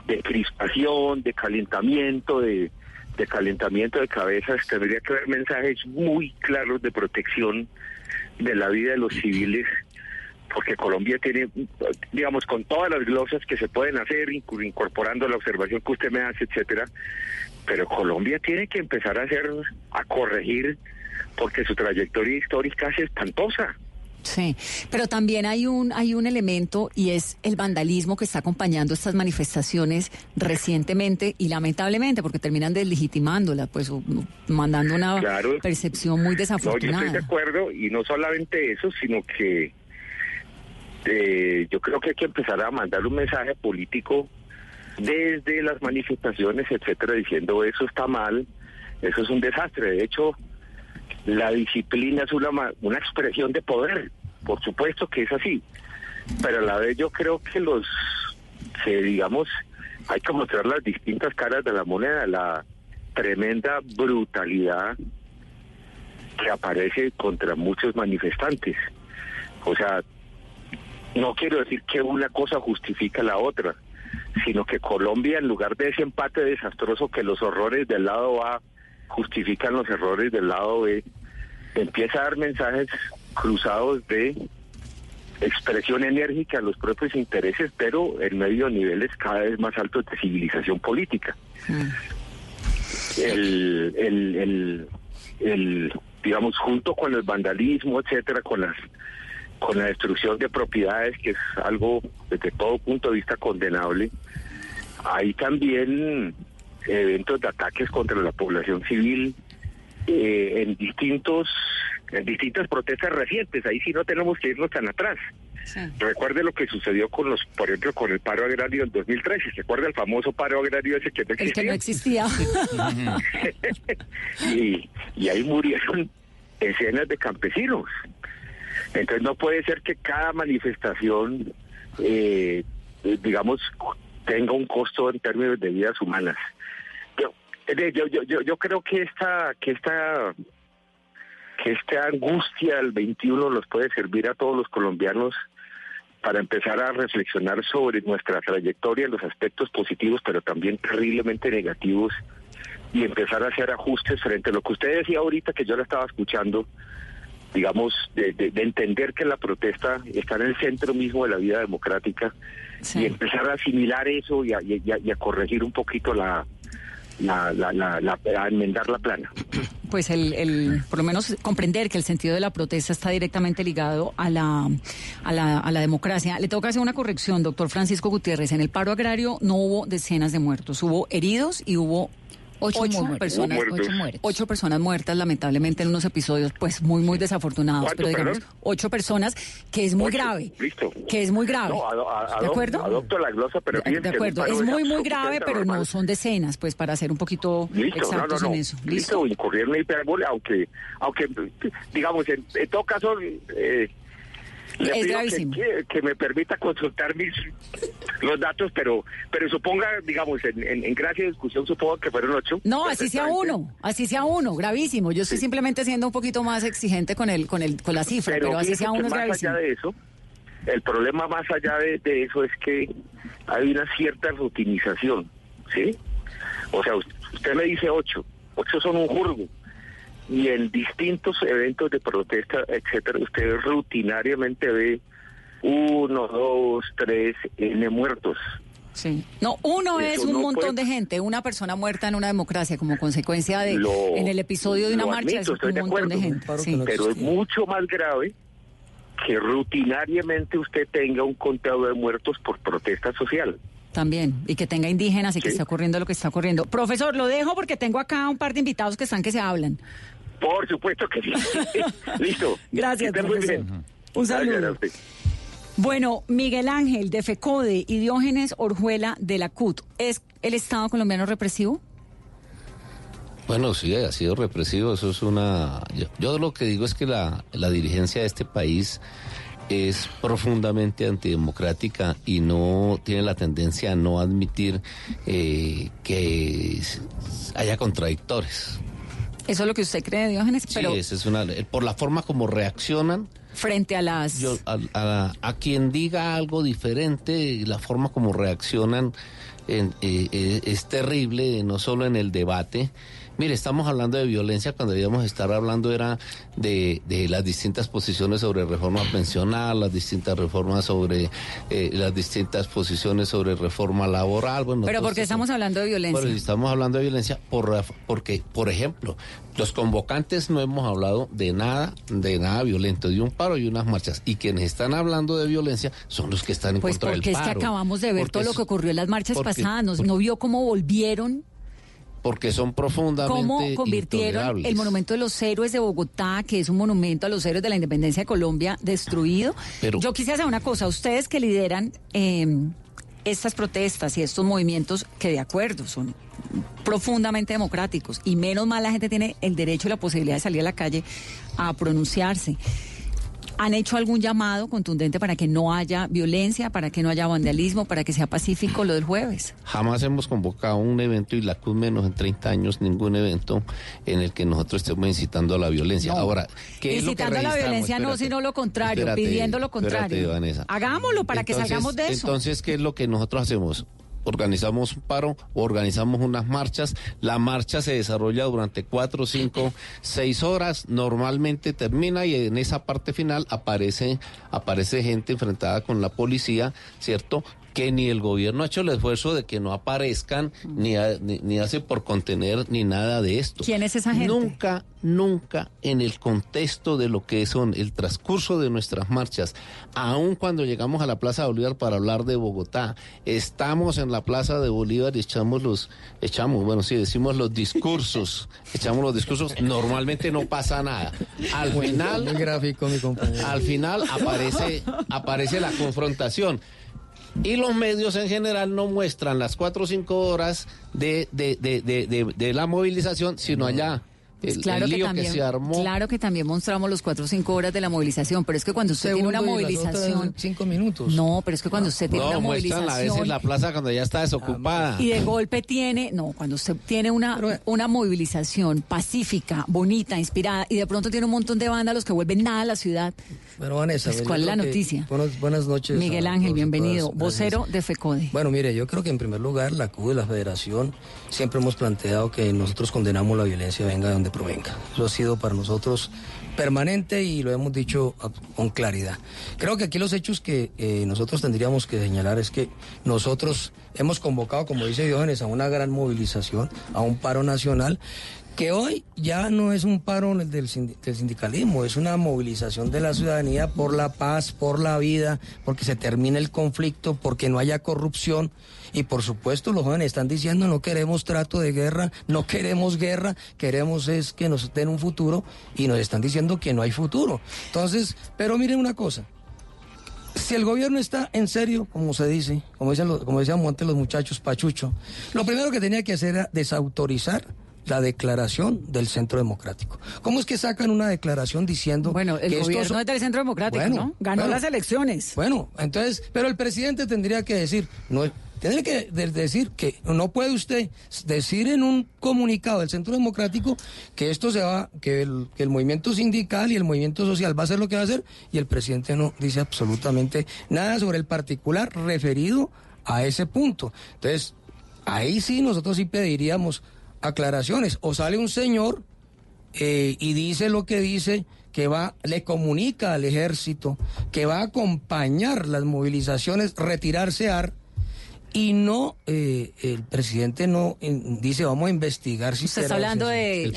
de crispación, de calentamiento, de, calentamiento de cabezas, tendría que haber mensajes muy claros de protección de la vida de los civiles, porque Colombia tiene, digamos, con todas las glosas que se pueden hacer, incorporando la observación que usted me hace, etcétera, pero Colombia tiene que empezar a hacer, a corregir, porque su trayectoria histórica es espantosa. Sí, pero también hay un hay un elemento y es el vandalismo que está acompañando estas manifestaciones recientemente y lamentablemente porque terminan deslegitimándola, pues o- mandando una Claro. percepción muy No, yo desafortunada. estoy de acuerdo y no solamente eso, sino que eh, yo creo que hay que empezar a mandar un mensaje político desde las manifestaciones, etcétera, diciendo eso está mal, eso es un desastre. De hecho, la disciplina es una, una expresión de poder, por supuesto que es así, pero a la vez yo creo que los, que digamos, hay que mostrar las distintas caras de la moneda, la tremenda brutalidad que aparece contra muchos manifestantes. O sea, no quiero decir que una cosa justifica la otra, sino que Colombia, en lugar de ese empate desastroso que los horrores del lado A justifican los errores del lado B, empieza a dar mensajes cruzados de expresión enérgica a los propios intereses, pero en medio de niveles cada vez más altos de civilización política. El, el, el, el, digamos, junto con el vandalismo, etcétera, con las con la destrucción de propiedades, que es algo desde todo punto de vista condenable, hay también eventos de ataques contra la población civil eh, en distintos en distintas protestas recientes. Ahí sí no tenemos que irnos tan atrás. Recuerde lo que sucedió con los, por ejemplo, con el paro agrario del 2013. ¿Se acuerda el famoso paro agrario ese que no El que no existía? existía. y, y ahí murieron decenas de campesinos. Entonces no puede ser que cada manifestación, eh, digamos, tenga un costo en términos de vidas humanas. Yo, yo, yo, yo, yo creo que esta, que esta, que esta angustia del 21 nos puede servir a todos los colombianos para empezar a reflexionar sobre nuestra trayectoria, los aspectos positivos, pero también terriblemente negativos, y empezar a hacer ajustes frente a lo que usted decía ahorita, que yo la estaba escuchando, digamos, de, de- de entender que la protesta está en el centro mismo de la vida democrática y empezar a asimilar eso y a, y a- y a corregir un poquito la, la, la, la- la- enmendar la plana. Pues el, el, por lo menos comprender que el sentido de la protesta está directamente ligado a la, a la, a la democracia. Le tengo que hacer una corrección, doctor Francisco Gutiérrez. En el paro agrario no hubo decenas de muertos, hubo heridos y hubo Ocho personas, muertos. ocho muertos. Ocho personas muertas, lamentablemente, en unos episodios pues muy, muy desafortunados. ¿Cuánto, Pero digamos, perdón? ocho personas, que es muy Ocho, grave. Listo. Que es muy grave. No, ado- a- ¿De acuerdo? Adopto la glosa, pero De, acuerdo, es muy, muy grave, pero no son decenas, pues para ser un poquito Listo, no, exactos no. en eso. Listo, incurrir en hipérbole, aunque, aunque digamos, en, en todo caso, eh, le Es pido gravísimo. Que, que me permita consultar mis los datos, pero pero suponga, digamos, en, en, en gracia de discusión, supongo que fueron ocho. No, así sea uno, así sea uno, gravísimo. Yo estoy simplemente siendo un poquito más exigente con el, con el, con la cifra, pero, así sea uno es más gravísimo. allá de eso, el problema más allá de, de eso es que hay una cierta rutinización, ¿sí? O sea, usted, usted me dice ocho, ocho son un jurgo. Y en distintos eventos de protesta, etcétera, usted rutinariamente ve uno, dos, tres, N muertos. Sí. No, uno es un no montón puede- de gente, una persona muerta en una democracia como consecuencia de, Lo- en el episodio de una marcha, admito, es un de montón de acuerdo, gente. sí. Pero es mucho más grave que rutinariamente usted tenga un conteo de muertos por protesta social. También, y que tenga indígenas y que esté ocurriendo lo que está ocurriendo. Profesor, lo dejo porque tengo acá un par de invitados que están que se hablan. Por supuesto que sí. Listo. Gracias, profesor. bien. Un Gracias saludo. a usted. Bueno, Miguel Ángel de FECODE y Diógenes Orjuela de la CUT, ¿es el Estado colombiano represivo? Bueno, sí, ha sido represivo. Eso es una. Yo, yo lo que digo es que la, la dirigencia de este país es profundamente antidemocrática y no tiene la tendencia a no admitir eh, que haya contradictores. Eso es lo que usted cree, Diógenes, Sí, pero esa es una. Por la forma como reaccionan. Frente a las... A, quien diga algo diferente, la forma como reaccionan eh, eh, es terrible, no solo en el debate. Mire, estamos hablando de violencia cuando debíamos estar hablando era de, de las distintas posiciones sobre reforma pensional, las distintas reformas sobre eh, las distintas posiciones sobre reforma laboral. Bueno, pero porque esto- estamos hablando de violencia. Estamos hablando de violencia por, porque, por ejemplo, los convocantes no hemos hablado de nada, de nada violento, de un paro y unas marchas. Y quienes están hablando de violencia son los que están en Pues contra del porque paro. es que acabamos de ver Porque todo lo que ocurrió en las marchas porque- pasadas, ¿no, ¿no vio cómo volvieron, Porque son profundamente cómo convirtieron el monumento de los héroes de Bogotá, que es un monumento a los héroes de la independencia de Colombia, destruido? Pero- Yo quisiera saber una cosa, ustedes que lideran eh, estas protestas y estos movimientos que de acuerdo son profundamente democráticos y menos mal la gente tiene el derecho y la posibilidad de salir a la calle a pronunciarse. ¿Han hecho algún llamado contundente para que no haya violencia, para que no haya vandalismo, para que sea pacífico lo del jueves? Jamás hemos convocado un evento y la CUT menos en 30 años ningún evento en el que nosotros estemos incitando a la violencia. No. Ahora, ¿qué es lo que Incitando a la violencia no, Espérate, sino lo contrario, espérate, pidiendo lo contrario. Hagámoslo para que salgamos de eso. Entonces, ¿qué es lo que nosotros hacemos? Organizamos un paro, organizamos unas marchas. La marcha se desarrolla durante cuatro, cinco, seis horas. Normalmente termina y en esa parte final aparece, aparece gente enfrentada con la policía, ¿cierto? Que ni el gobierno ha hecho el esfuerzo de que no aparezcan, ni, ha- ni, ni hace por contener, ni nada de esto. ¿Quién es esa gente? Nunca, nunca en el contexto de lo que son el transcurso de nuestras marchas, aun cuando llegamos a la Plaza de Bolívar para hablar de Bogotá, estamos en la Plaza de Bolívar y echamos los, echamos, bueno, sí, decimos los discursos, echamos los discursos, normalmente no pasa nada. Al final, Muy gráfico, mi compañero. al final aparece, aparece la confrontación. Y los medios en general no muestran las cuatro o cinco horas de, de, de, de, de- de la movilización, sino allá. Pues El, claro el que también, que se armó. claro que también mostramos los cuatro o cinco horas de la movilización, pero es que cuando usted tiene una movilización, Cinco minutos. no, pero es que cuando usted tiene No, una muestran a veces movilización la plaza cuando ya está desocupada. y de golpe tiene, no, cuando usted tiene una, una movilización pacífica, bonita, inspirada, y de pronto tiene un montón de vándalos que vuelven nada a la ciudad. Pero Vanessa, Pues, ¿cuál es la noticia? Buenas, buenas noches. Miguel Ángel, todos bienvenido, todas. vocero de FECODE. Bueno, mire, yo creo que en primer lugar la CUD y la Federación siempre hemos planteado que nosotros condenamos la violencia venga de donde provenga. Eso ha sido para nosotros permanente y lo hemos dicho con claridad. Creo que aquí los hechos que eh, nosotros tendríamos que señalar es que nosotros hemos convocado, como dice Diógenes, a una gran movilización, a un paro nacional que hoy ya no es un paro del, sindi- del sindicalismo, es una movilización de la ciudadanía por la paz, por la vida, porque se termine el conflicto, porque no haya corrupción. Y por supuesto los jóvenes están diciendo no queremos trato de guerra, no queremos guerra, queremos es que nos den un futuro y nos están diciendo que no hay futuro. Entonces, pero miren una cosa, si el gobierno está en serio, como se dice, como, dicen los- decían antes los muchachos Pachucho, lo primero que tenía que hacer era desautorizar la declaración del Centro Democrático. ¿Cómo es que sacan una declaración diciendo Bueno, el que estos gobierno son- es del Centro Democrático, Bueno, ¿no? Ganó bueno. las elecciones. Bueno, entonces, pero el presidente tendría que decir, no, tendría que de- decir que no puede usted decir en un comunicado del Centro Democrático que esto se va, que el, que el movimiento sindical y el movimiento social va a hacer lo que va a hacer y el presidente no dice absolutamente nada sobre el particular referido a ese punto. Entonces, ahí sí nosotros sí pediríamos aclaraciones. O sale un señor eh, y dice lo que dice, que va, le comunica al ejército que va a acompañar las movilizaciones, retirarse AR, y no, eh, el presidente no dice vamos a investigar si Usted está hablando de...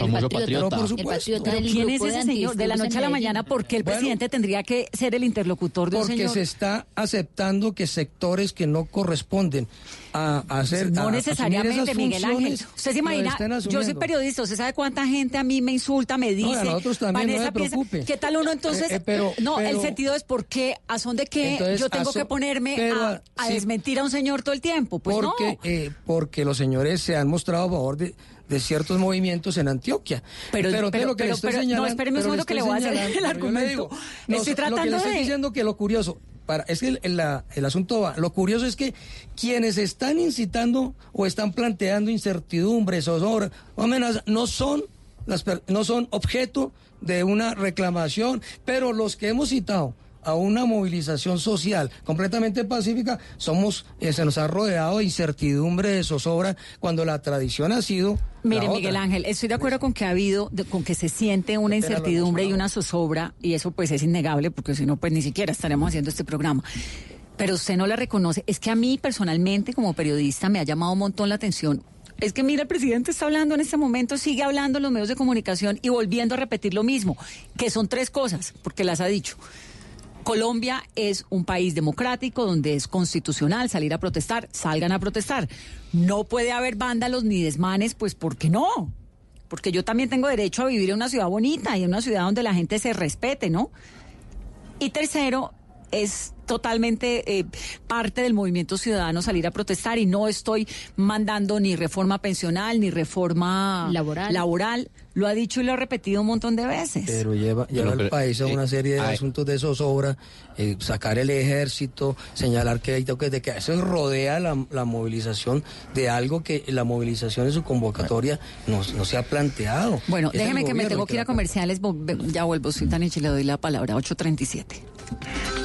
Pero por supuesto. ¿Quién es ese señor? De la noche a la mañana, ¿por qué el presidente tendría que ser el interlocutor de un Porque señor? se está aceptando que sectores que no corresponden a, a hacer No a- necesariamente, esas Miguel Ángel. Usted se imagina, yo soy periodista, ¿usted sabe cuánta gente a mí me insulta, me No, y a dice? nosotros también, no piensa- preocupe. ¿Qué tal uno entonces? Eh, eh, pero- no, el sentido es por qué, a son de qué Entonces, yo tengo so- que ponerme pero, a, a sí. desmentir a un señor todo el tiempo. Pues porque, no. eh, porque los señores se han mostrado a favor de, de ciertos movimientos en Antioquia. Pero- pero- lo que le pero- estoy pero- no, señalando- espéreme un pero le segundo que le voy a hacer señalando, el pero le argumento. digo, Estoy no, Lo que tratando le estoy de- diciendo que lo curioso, para, es que el, el- la- el asunto va, lo curioso es que quienes están incitando o están planteando incertidumbre, zozobra o amenaza, no son las no son objeto de una reclamación, pero los que hemos citado a una movilización social completamente pacífica, somos, eh, se nos ha rodeado de incertidumbre, de zozobra, cuando la tradición ha sido. Mire. Miguel Ángel, estoy de acuerdo con que ha habido, de- con que se siente una incertidumbre y una zozobra, y eso pues es innegable, porque si no, pues ni siquiera estaremos haciendo este programa. Pero usted no la reconoce. Es que a mí personalmente, como periodista, me ha llamado un montón la atención. Es que mira, el presidente está hablando en este momento, sigue hablando en los medios de comunicación y volviendo a repetir lo mismo, que son tres cosas, porque las ha dicho. Colombia es un país democrático donde es constitucional salir a protestar, salgan a protestar. No puede haber vándalos ni desmanes, pues ¿por qué no? Porque yo también tengo derecho a vivir en una ciudad bonita y en una ciudad donde la gente se respete, ¿no? Y tercero, es totalmente eh, parte del movimiento ciudadano salir a protestar y no estoy mandando ni reforma pensional ni reforma Laboral. laboral. Lo ha dicho y lo ha repetido un montón de veces. Pero lleva, lleva Pero, al país a eh, una serie de ay. asuntos de zozobra, eh, sacar el ejército, señalar que hay toques de que eso rodea la, la movilización de algo que la movilización en su convocatoria no, no se ha planteado. Bueno, Es déjeme que me tengo que ir a comerciales. Ya vuelvo, soy Tanichi, le doy la palabra. 837.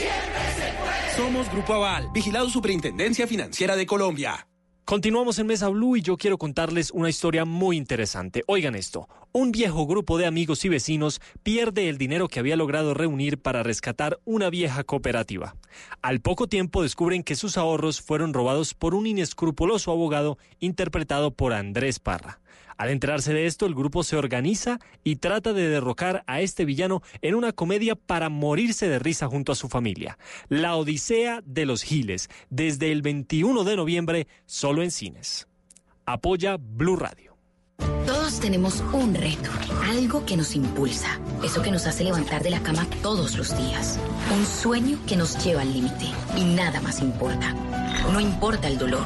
Somos Grupo Aval, vigilado Superintendencia Financiera de Colombia. Continuamos en Mesa Blue y yo quiero contarles una historia muy interesante. Oigan esto, un viejo grupo de amigos y vecinos pierde el dinero que había logrado reunir para rescatar una vieja cooperativa. Al poco tiempo descubren que sus ahorros fueron robados por un inescrupuloso abogado interpretado por Andrés Parra. Al enterarse de esto, el grupo se organiza y trata de derrocar a este villano en una comedia para morirse de risa junto a su familia. La Odisea de los Giles, desde el 21 de noviembre, solo en cines. Apoya Blue Radio. Todos tenemos un reto, algo que nos impulsa, eso que nos hace levantar de la cama todos los días, un sueño que nos lleva al límite y nada más importa. No importa el dolor,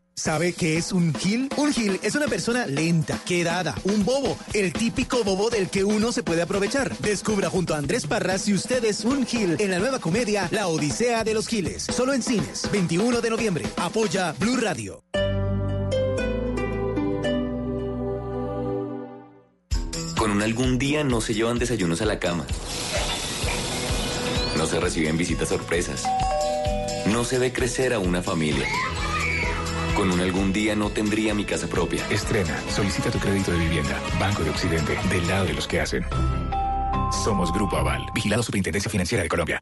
¿Sabe qué es un gil? Un gil es una persona lenta, quedada, un bobo, el típico bobo del que uno se puede aprovechar. Descubra junto a Andrés Parras si usted es un gil en la nueva comedia La Odisea de los Giles. Solo en cines, 21 de noviembre. Apoya Blue Radio. Con un algún día no se llevan desayunos a la cama. No se reciben visitas sorpresas. No se ve crecer a una familia. Con un algún día no tendría mi casa propia. Estrena, solicita tu crédito de vivienda. Banco de Occidente, del lado de los que hacen. Somos Grupo Aval, vigilado Superintendencia Financiera de Colombia.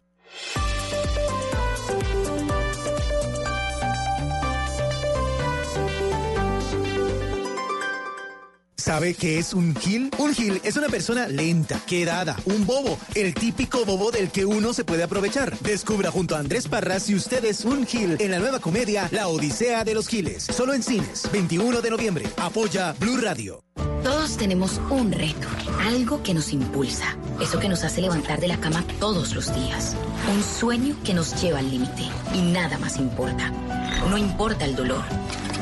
Bye. ¿Sabe qué es un gil? Un gil es una persona lenta, quedada, un bobo, el típico bobo del que uno se puede aprovechar. Descubra junto a Andrés Parras si usted es un gil en la nueva comedia La Odisea de los Giles. Solo en cines, 21 de noviembre. Apoya Blue Radio. Todos tenemos un reto, algo que nos impulsa, eso que nos hace levantar de la cama todos los días, un sueño que nos lleva al límite y nada más importa. No importa el dolor,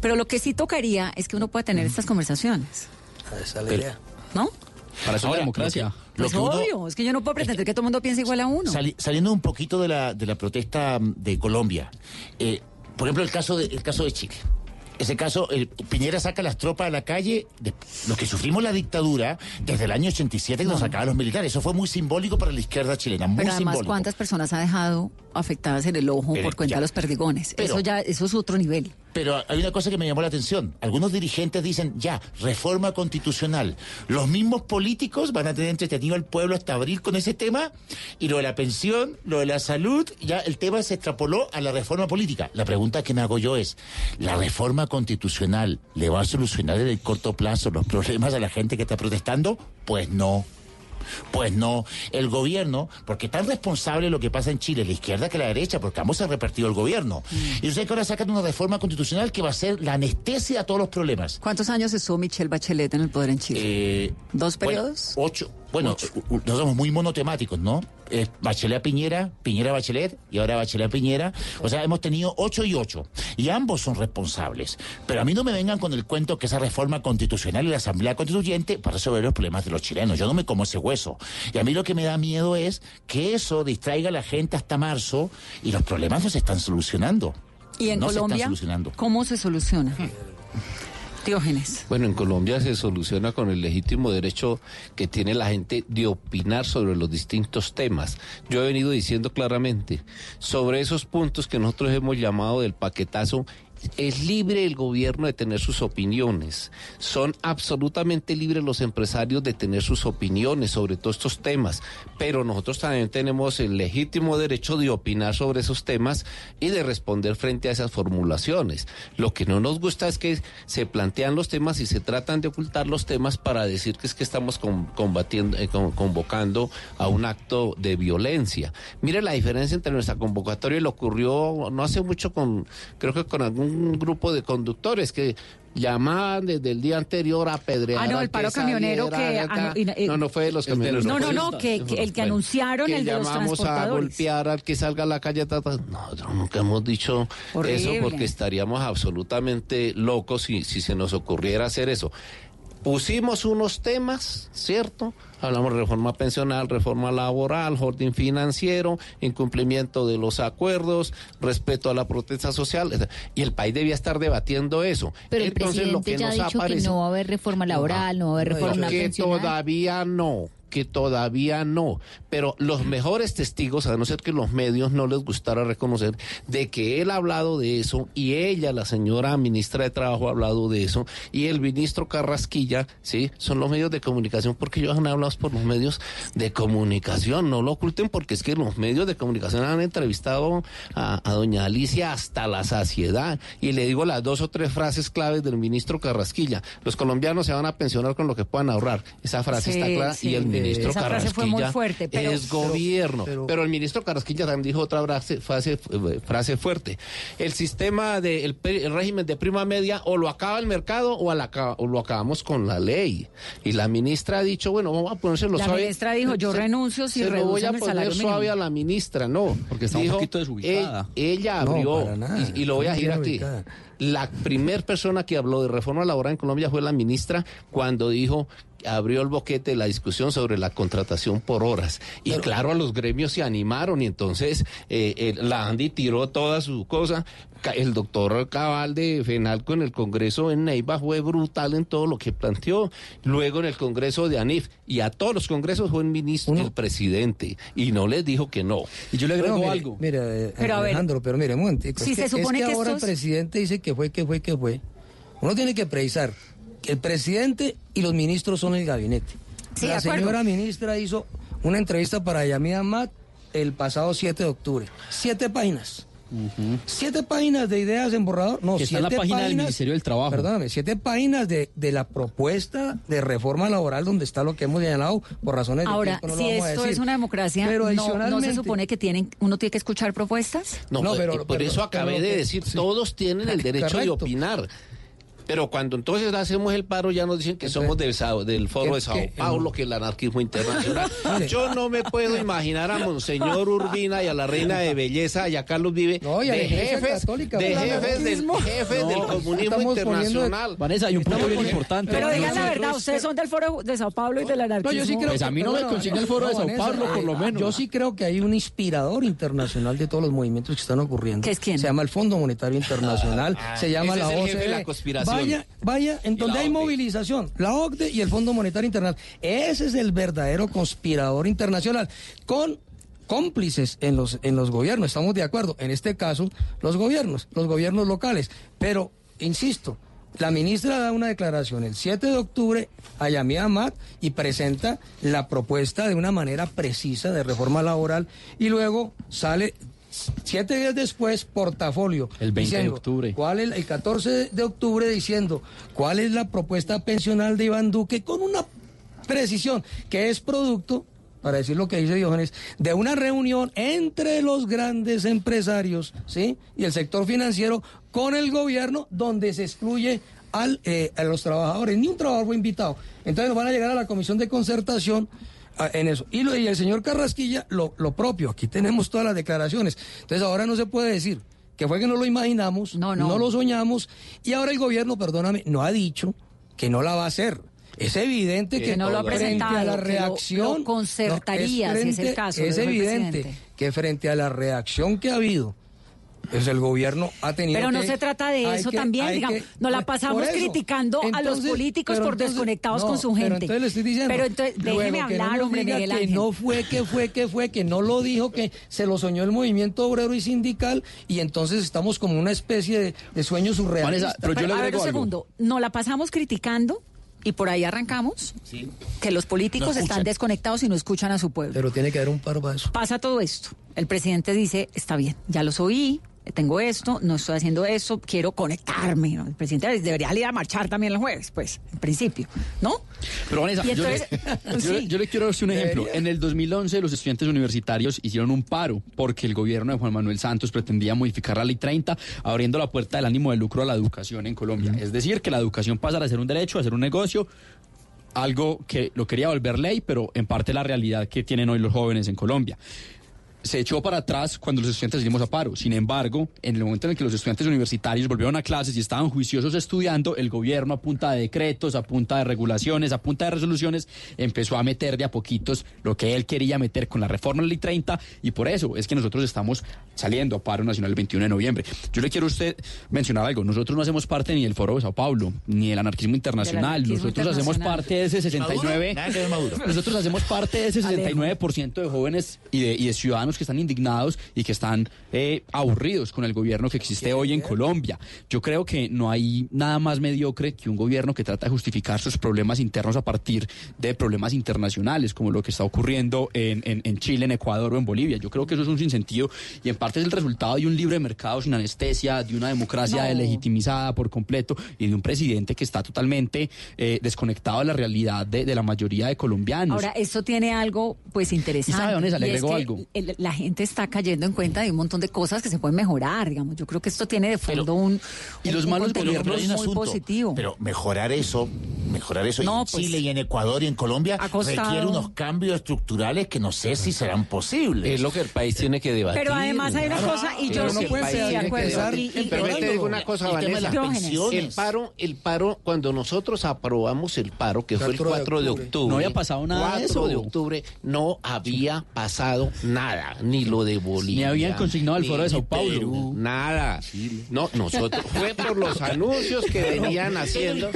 Pero lo que sí tocaría es que uno pueda tener estas conversaciones. Esa es la idea. ¿No? Para eso la Ahora, democracia. lo Pues que uno- obvio, es que yo no puedo pretender que todo el mundo piense igual a uno. Sali- saliendo un poquito de la, de la protesta mm, de Colombia, eh, por ejemplo, el caso de, el caso de Chile. Ese caso, el, Piñera saca las tropas a la calle, de, los que sufrimos la dictadura desde el año 87 que nos sacaban los militares. Eso fue muy simbólico para la izquierda chilena, muy Pero además, simbólico. ¿cuántas personas ha dejado afectadas en el ojo Pero por cuenta ya. de los perdigones? Pero- eso ya, eso es otro nivel. Pero hay una cosa que me llamó la atención. Algunos dirigentes dicen, ya, reforma constitucional. Los mismos políticos van a tener entretenido al pueblo hasta abril con ese tema. Y lo de la pensión, lo de la salud, ya el tema se extrapoló a la reforma política. La pregunta que me hago yo es, ¿la reforma constitucional le va a solucionar en el corto plazo los problemas a la gente que está protestando? Pues no. Pues no, el gobierno, porque tan responsable lo que pasa en Chile, la izquierda que la derecha, porque ambos han repartido el gobierno. Y usted que ahora sacan una reforma constitucional que va a ser la anestesia a todos los problemas. ¿Cuántos años estuvo Michelle Bachelet en el poder en Chile? Eh, ¿Dos bueno, periodos? ocho. Bueno, nosotros somos muy monotemáticos, ¿no? Es Bachelet a Piñera, Piñera a Bachelet y ahora Bachelet a Piñera. O sea, hemos tenido ocho y ocho. Y ambos son responsables. Pero a mí no me vengan con el cuento que esa reforma constitucional y la Asamblea Constituyente para resolver los problemas de los chilenos. Yo no me como ese hueso. Y a mí lo que me da miedo es que eso distraiga a la gente hasta marzo y los problemas no se están solucionando. ¿Y en no se Colombia están solucionando. cómo se soluciona? Diógenes. Bueno, en Colombia se soluciona con el legítimo derecho que tiene la gente de opinar sobre los distintos temas. Yo he venido diciendo claramente, sobre esos puntos que nosotros hemos llamado del paquetazo, es libre el gobierno de tener sus opiniones. Son absolutamente libres los empresarios de tener sus opiniones sobre todos estos temas. Pero nosotros también tenemos el legítimo derecho de opinar sobre esos temas y de responder frente a esas formulaciones. Lo que no nos gusta es que se plantean los temas y se tratan de ocultar los temas para decir que es que estamos combatiendo, eh, con- convocando a un acto de violencia. Mire la diferencia entre nuestra convocatoria y lo ocurrió no hace mucho con, creo que con algún un grupo de conductores que llamaban desde el día anterior a pedrear. Ah, no, el paro que camionero saliera que- acá. ah, no, y- no, no fue de los camioneros. No, no, no, que- que el que anunciaron, que el de los llamamos a golpear al que salga a la calle. ta, ta. Nosotros nunca hemos dicho Horrible. eso porque estaríamos absolutamente locos si, si se nos ocurriera hacer eso. Pusimos unos temas, ¿cierto? Hablamos de reforma pensional, reforma laboral, holding financiero, incumplimiento de los acuerdos, respeto a la protesta social, y el país debía estar debatiendo eso. Pero el Entonces, lo presidente que ya ha nos dicho que aparece- no va a haber reforma laboral, no, va a haber reforma que pensional. todavía no, que todavía no. Pero los mejores testigos, a no ser que los medios no les gustara reconocer, de que él ha hablado de eso y ella, la señora ministra de Trabajo, ha hablado de eso y el ministro Carrasquilla, sí, son los medios de comunicación porque ellos han hablado por los medios de comunicación. No lo oculten porque es que los medios de comunicación han entrevistado a, a doña Alicia hasta la saciedad. Y le digo las dos o tres frases claves del ministro Carrasquilla. Los colombianos se van a pensionar con lo que puedan ahorrar. Esa frase Sí, está clara. sí. Y el ministro Esa frase fue muy fuerte, pero- es pero- gobierno. Pero, pero- el ministro Carrasquilla también dijo otra frase, frase, frase fuerte. El sistema de el, régimen de prima media o lo acaba el mercado o, al acaba- o lo acabamos con la ley. Y la ministra ha dicho, bueno, vamos a ponérselo La suave. ministra dijo, yo Se- renuncio si se lo voy a el poner suave mínimo. a la ministra, no. Porque está un poquito desubicada. Ella abrió, y, y lo voy a decir aquí. ubicada. La primer persona que habló de reforma laboral en Colombia fue la ministra cuando dijo abrió el boquete de la discusión sobre la contratación por horas. Y claro, a los gremios se animaron y entonces eh, eh, la Andy tiró toda su cosa. El doctor Cabal de Fenalco en el Congreso en Neiva fue brutal en todo lo que planteó. Luego en el Congreso de ANIF y a todos los congresos fue el ministro, el presidente, y no les dijo que no. Y yo le agrego algo. Mire, eh, Pero a ver. Alejandro, pero mire, un. Si es se que, supone es que, que ahora estos- el presidente dice que fue, que fue, que fue. Uno tiene que precisar el presidente y los ministros son el gabinete. Sí, de La señora ministra hizo una entrevista para Yamida Amat el pasado 7 de octubre. Siete páginas. Siete páginas de ideas en borrador. No, Que está en siete la página del páginas- Ministerio del Trabajo. Perdóname, siete páginas de, de la propuesta de reforma laboral donde está lo que hemos señalado por razones de Ahora, tiempo, no lo si esto decir. es una democracia, Pero no, no se supone que tienen, uno tiene que escuchar propuestas. No, No, pues, pero- y por eso acabé pero de decir, sí. todos tienen el derecho de opinar. Pero cuando entonces hacemos el paro ya nos dicen que somos del, del foro de es Sao Paulo, que el anarquismo internacional. Yo no me puedo imaginar a Monseñor Urbina y a la reina de belleza y a Carlos Vive No, y a de jefes, Católica, de jefes, del, jefes No, del comunismo internacional. Vanessa, hay un punto bien importante. Pero digan la verdad, ustedes son del foro de Sao Paulo y del anarquismo. No, yo sí creo Pues a mí no me consigue el foro de Sao Paulo, por lo eh, menos. Yo sí creo que hay un inspirador internacional de todos los movimientos que están ocurriendo. ¿Qué es quién? Se llama el Fondo Monetario Internacional, se llama la es OCDE. la conspiración. Vaya, vaya, en donde hay movilización, la OCDE y el Fondo Monetario Internacional. Ese es el verdadero conspirador internacional con cómplices en los en los gobiernos, estamos de acuerdo, en este caso los gobiernos, los gobiernos locales, pero insisto, la ministra da una declaración el 7 de octubre a Yamia Amat y presenta la propuesta de una manera precisa de reforma laboral y luego sale siete días después portafolio El 20 de diciendo octubre. cuál es el 14 de octubre diciendo cuál es la propuesta pensional de Iván Duque con una precisión que es producto para decir lo que dice Diógenes, de una reunión entre los grandes empresarios ¿sí? y el sector financiero con el gobierno donde se excluye al, eh, a los trabajadores. Ni un trabajador fue invitado. Entonces nos van a llegar a la comisión de concertación en eso. Y, lo- y el señor Carrasquilla, lo, lo propio. Aquí tenemos todas las declaraciones. Entonces ahora no se puede decir que fue que no lo imaginamos, No, no. lo soñamos, y ahora el gobierno, perdóname, no ha dicho que no la va a hacer. Es evidente que, Que no lo ha frente a la lo- reacción lo concertaría, si es el caso, Es evidente que frente a la reacción que ha habido, pues el gobierno ha tenido Pero no que- se trata de eso que- también, digamos, que- nos la por pasamos eso. criticando a los políticos por entonces- desconectados no, con su pero gente. entonces le estoy diciendo. Pero entonces, luego déjeme que no hablar, hombre, diga Miguel que Ángel. no fue, que fue, que fue, que no lo dijo, que se lo soñó el movimiento obrero y sindical y entonces estamos como una especie de, de sueño surrealista. Pero yo le a ver un algo. segundo, nos la pasamos criticando y por ahí arrancamos que los políticos No están desconectados y no escuchan a su pueblo. Pero tiene que haber un paro para eso. Pasa todo esto. El presidente dice, está bien, ya los oí, tengo esto, no estoy haciendo esto, quiero conectarme. ¿no? El presidente debería ir a marchar también el jueves, pues, en principio, ¿no? Pero Vanessa, yo, le, entonces- yo le- sí. yo le quiero dar un ejemplo. Debería. En el 2011 los estudiantes universitarios hicieron un paro porque el gobierno de Juan Manuel Santos pretendía modificar la ley 30 abriendo la puerta del ánimo de lucro a la educación en Colombia. Es decir, que la educación pasara a ser un derecho, a ser un negocio, algo que lo quería volver ley, pero en parte la realidad que tienen hoy los jóvenes en Colombia se echó para atrás cuando los estudiantes salimos a paro. Sin embargo, en el momento en el que los estudiantes universitarios volvieron a clases y estaban juiciosos estudiando, el gobierno a punta de decretos, a punta de regulaciones, a punta de resoluciones, empezó a meter de a poquitos lo que él quería meter con la reforma de la ley 30 y por eso es que nosotros estamos saliendo a paro nacional el 21 de noviembre. Yo le quiero a usted mencionar algo. Nosotros no hacemos parte ni del Foro de Sao Paulo, ni del anarquismo internacional. anarquismo nosotros hacemos internacional. parte de ese 69. Nada que ver Maduro. Nosotros hacemos parte de ese 69% de jóvenes y de, y de ciudadanos que están indignados y que están eh, aburridos con el gobierno que existe hoy en Colombia. Yo creo que no hay nada más mediocre que un gobierno que trata de justificar sus problemas internos a partir de problemas internacionales, como lo que está ocurriendo en, en- en Chile, en Ecuador o en Bolivia. Yo creo que eso es un sinsentido y en parte es el resultado de un libre mercado sin anestesia, de una democracia No. legitimizada por completo y de un presidente que está totalmente eh, desconectado de la realidad de, de la mayoría de colombianos. Ahora, esto tiene algo pues interesante. ¿Y sabe, Vanessa? Le y es agrego que algo. el- la gente está cayendo en cuenta de un montón de cosas que se pueden mejorar, digamos. Yo creo que esto tiene de fondo un, y los un malos gobiernos muy asunto, positivo. Pero mejorar eso, mejorar eso No, en pues, Chile y en Ecuador y en Colombia requiere unos cambios estructurales que no sé si serán posibles. Es lo que el país tiene que debatir. Pero además hay una cosa, y yo Pero sí, no sí, de acuerdo. debatir. Y- y- Pero y- te digo una cosa, de Vanessa. El paro, el paro, cuando nosotros aprobamos el paro, que fue el 4 de 4 de octubre. octubre. No había pasado nada de 4 de eso. octubre no había pasado nada, ni lo de Bolivia. Ni habían consignado el ni- foro de Sao Paulo. Perú, nada. No, nosotros, fue por los anuncios que venían haciendo.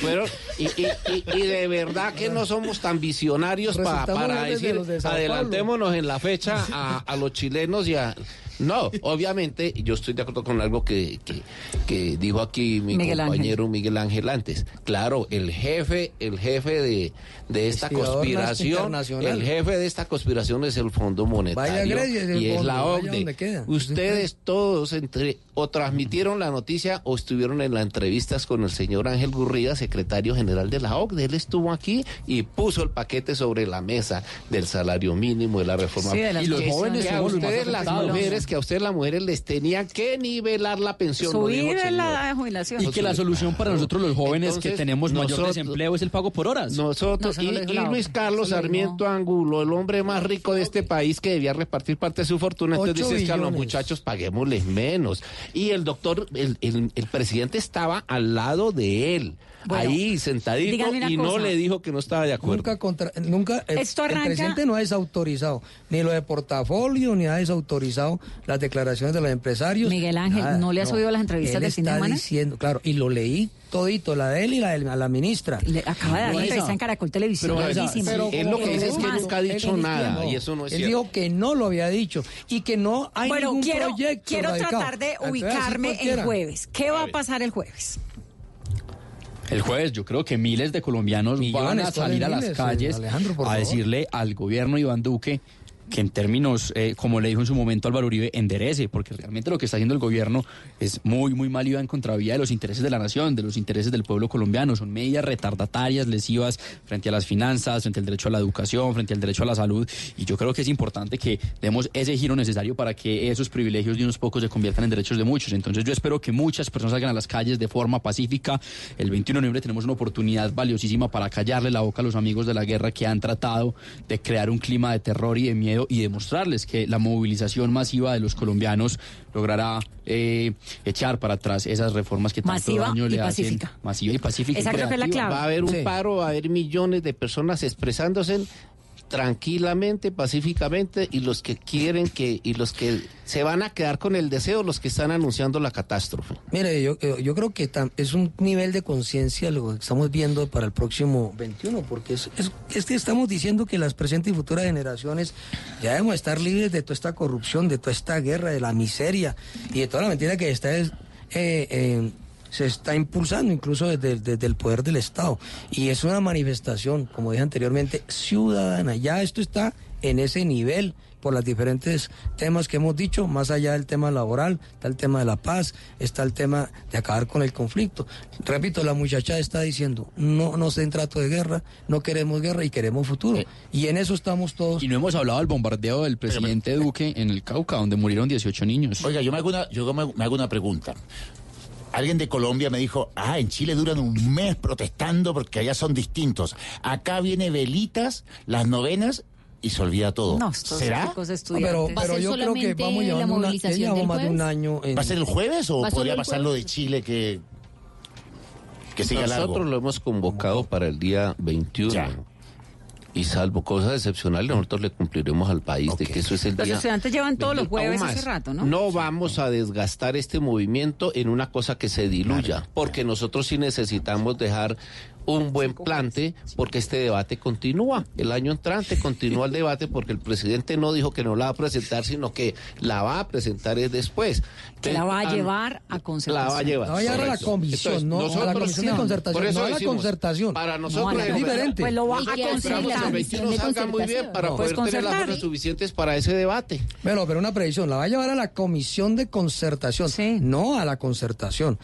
Fueron, y, y- y- y de verdad que no somos tan visionarios para de decir, de adelantémonos en la fecha a, a los chilenos y a... No, obviamente yo estoy de acuerdo con algo que, que, que dijo aquí mi Miguel Ángel. compañero Miguel Ángel antes. Claro, el jefe, el jefe de, de esta conspiración, el jefe de esta conspiración es el Fondo Monetario Vaya Grecia, es el y es fondo, la OCDE. Ustedes todos entre o transmitieron la noticia o estuvieron en las entrevistas con el señor Ángel Gurría, secretario general de la OCDE. Él estuvo aquí y puso el paquete sobre la mesa del salario mínimo, de la reforma. Sí, de Y los jóvenes ustedes las mujeres, que a ustedes las mujeres les tenían que nivelar la pensión. Subir el la señor. edad de jubilación. Y que la solución para nosotros los jóvenes que tenemos mayor nosotros- desempleo es el pago por horas. Nosotros No, no y, Luis Carlos Sarmiento Angulo, el hombre más rico de este país que debía repartir parte de su fortuna, entonces Ocho dice es que a los muchachos paguémosles menos. Y el doctor, el, el- el presidente estaba al lado de él, Bueno, ahí sentadito, y no cosa. le dijo que no estaba de acuerdo. Nunca, contra, nunca el, Esto el arranca- presidente no ha desautorizado ni lo de portafolio, ni ha desautorizado las declaraciones de los empresarios. Miguel Ángel, ¿no le has oído las entrevistas Él del fin de semana? diciendo, claro, y lo leí todito, la de él y la de la ministra. Le acaba de dar una entrevista en Caracol Televisión. pero Él lo que dice es que más, nunca ha dicho él nada, y eso no es Él cierto. dijo que no lo había dicho y que no hay bueno, ningún quiero, proyecto quiero radicado. tratar de ubicarme el jueves. ¿Qué va a pasar el jueves? El jueves yo creo que miles de colombianos Millones, van a ¿cuáles salir a las miles, calles a decirle al gobierno Iván Duque que en términos, eh, como le dijo en su momento Álvaro Uribe, enderece, porque realmente lo que está haciendo el gobierno es muy, muy mal y va en contravía de los intereses de la nación, de los intereses del pueblo colombiano. Son medidas retardatarias, lesivas frente a las finanzas, frente al derecho a la educación, frente al derecho a la salud. Y yo creo que es importante que demos ese giro necesario para que esos privilegios de unos pocos se conviertan en derechos de muchos. Entonces yo espero que muchas personas salgan a las calles de forma pacífica. El 21 de noviembre tenemos una oportunidad valiosísima para callarle la boca a los amigos de la guerra que han tratado de crear un clima de terror y de miedo y demostrarles que la movilización masiva de los colombianos logrará eh, echar para atrás esas reformas que tanto Masiva daño y le pacífica. hacen. Masiva y pacífica. y Esa creo que es la clave. Va a haber un Sí. paro, va a haber millones de personas expresándose tranquilamente, pacíficamente, y los que quieren que, y los que se van a quedar con el deseo, los que están anunciando la catástrofe. Mire, yo, yo creo que es un nivel de conciencia lo que estamos viendo para el próximo 21, porque es, es, que estamos diciendo que las presentes y futuras generaciones ya debemos estar libres de toda esta corrupción, de toda esta guerra, de la miseria y de toda la mentira que está es, eh, eh, se está impulsando incluso desde, desde el poder del Estado. Y es una manifestación, como dije anteriormente, ciudadana. Ya esto está en ese nivel por los diferentes temas que hemos dicho, más allá del tema laboral, está el tema de la paz, está el tema de acabar con el conflicto. Repito, la muchacha está diciendo, no nos den trato de guerra, no queremos guerra y queremos futuro. y en eso estamos todos. Y no hemos hablado del bombardeo del presidente Duque en el Cauca, donde murieron 18 niños. Oiga, yo me hago una, yo me, me hago una pregunta. Alguien de Colombia me dijo, ah, en Chile duran un mes protestando porque allá son distintos. Acá viene velitas, las novenas y se olvida todo. No, ¿Será? pero, pero yo creo que vamos del más de un jueves? año. en- ¿Va a ser el jueves o ¿Va solo podría el pasar lo de Chile que, que siga Nosotros largo? lo hemos convocado para el día 21. Y salvo cosas excepcionales, nosotros le cumpliremos al país de que eso es el Los día. estudiantes llevan todos los 21. jueves hace rato, ¿no? No vamos a desgastar este movimiento en una cosa que se diluya, porque nosotros sí necesitamos dejar un buen plante, porque este debate continúa. El año entrante continúa el debate, porque el presidente no dijo que no la va a presentar, sino que la va a presentar es después. que la va a Ah, llevar a concertación. La va a llevar. La va a llevar a la comisión, Entonces, no a la comisión de concertación, Por eso no a la decimos, concertación. Para No, nosotros es diferente. Pues lo va ¿Y a concertar. Esperamos que el 21 de salga muy bien para Pues poder tener las horas suficientes para ese debate. Bueno, pero una previsión, la va a llevar a la comisión de concertación, no a la concertación.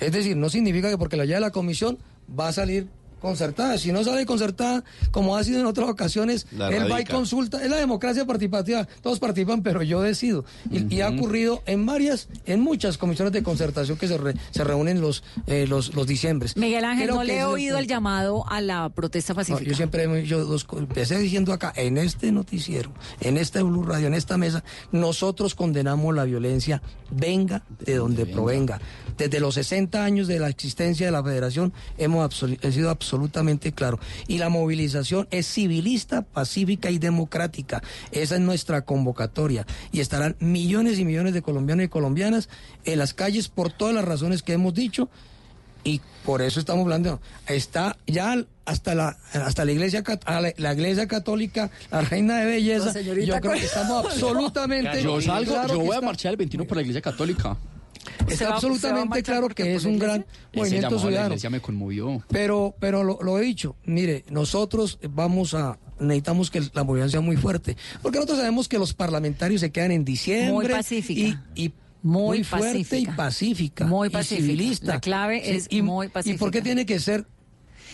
Es decir, no significa que porque la lleve a la comisión va a salir concertada. Si no sale concertada, como ha sido en otras ocasiones, La él va y consulta. Es la democracia participativa. Todos participan, pero yo decido. Y, y ha ocurrido en varias, en muchas comisiones de concertación que se, re- se reúnen los, eh, los, los diciembres. Miguel Ángel, Creo no le he el oído el llamado a la protesta No, pacífica. yo siempre dos co- empecé diciendo acá, en este noticiero, en este Blue Radio, en esta mesa, nosotros condenamos la violencia, venga de donde provenga. Desde los 60 años de la existencia de la federación hemos he sido absolutamente claro. Y la movilización es civilista, pacífica y democrática. Esa es nuestra convocatoria. Y estarán millones y millones de colombianos y colombianas en las calles por todas las razones que hemos dicho y por eso estamos hablando está ya hasta la hasta la iglesia la, la iglesia católica la reina de belleza señorita, yo creo que estamos absolutamente Yo salgo, claro yo voy a marchar el 21 por la Iglesia Católica. ¿Se está va- absolutamente claro que es un gran movimiento la ciudadano iglesia me conmovió. pero pero lo, lo he dicho mire nosotros vamos a necesitamos que la movilización sea muy fuerte porque nosotros sabemos que los parlamentarios se quedan en diciembre Muy pacífica. y, y Muy muy, fuerte pacífica. y pacífica Muy y pacífica. civilista La clave es y, muy y pacífica. por qué tiene que ser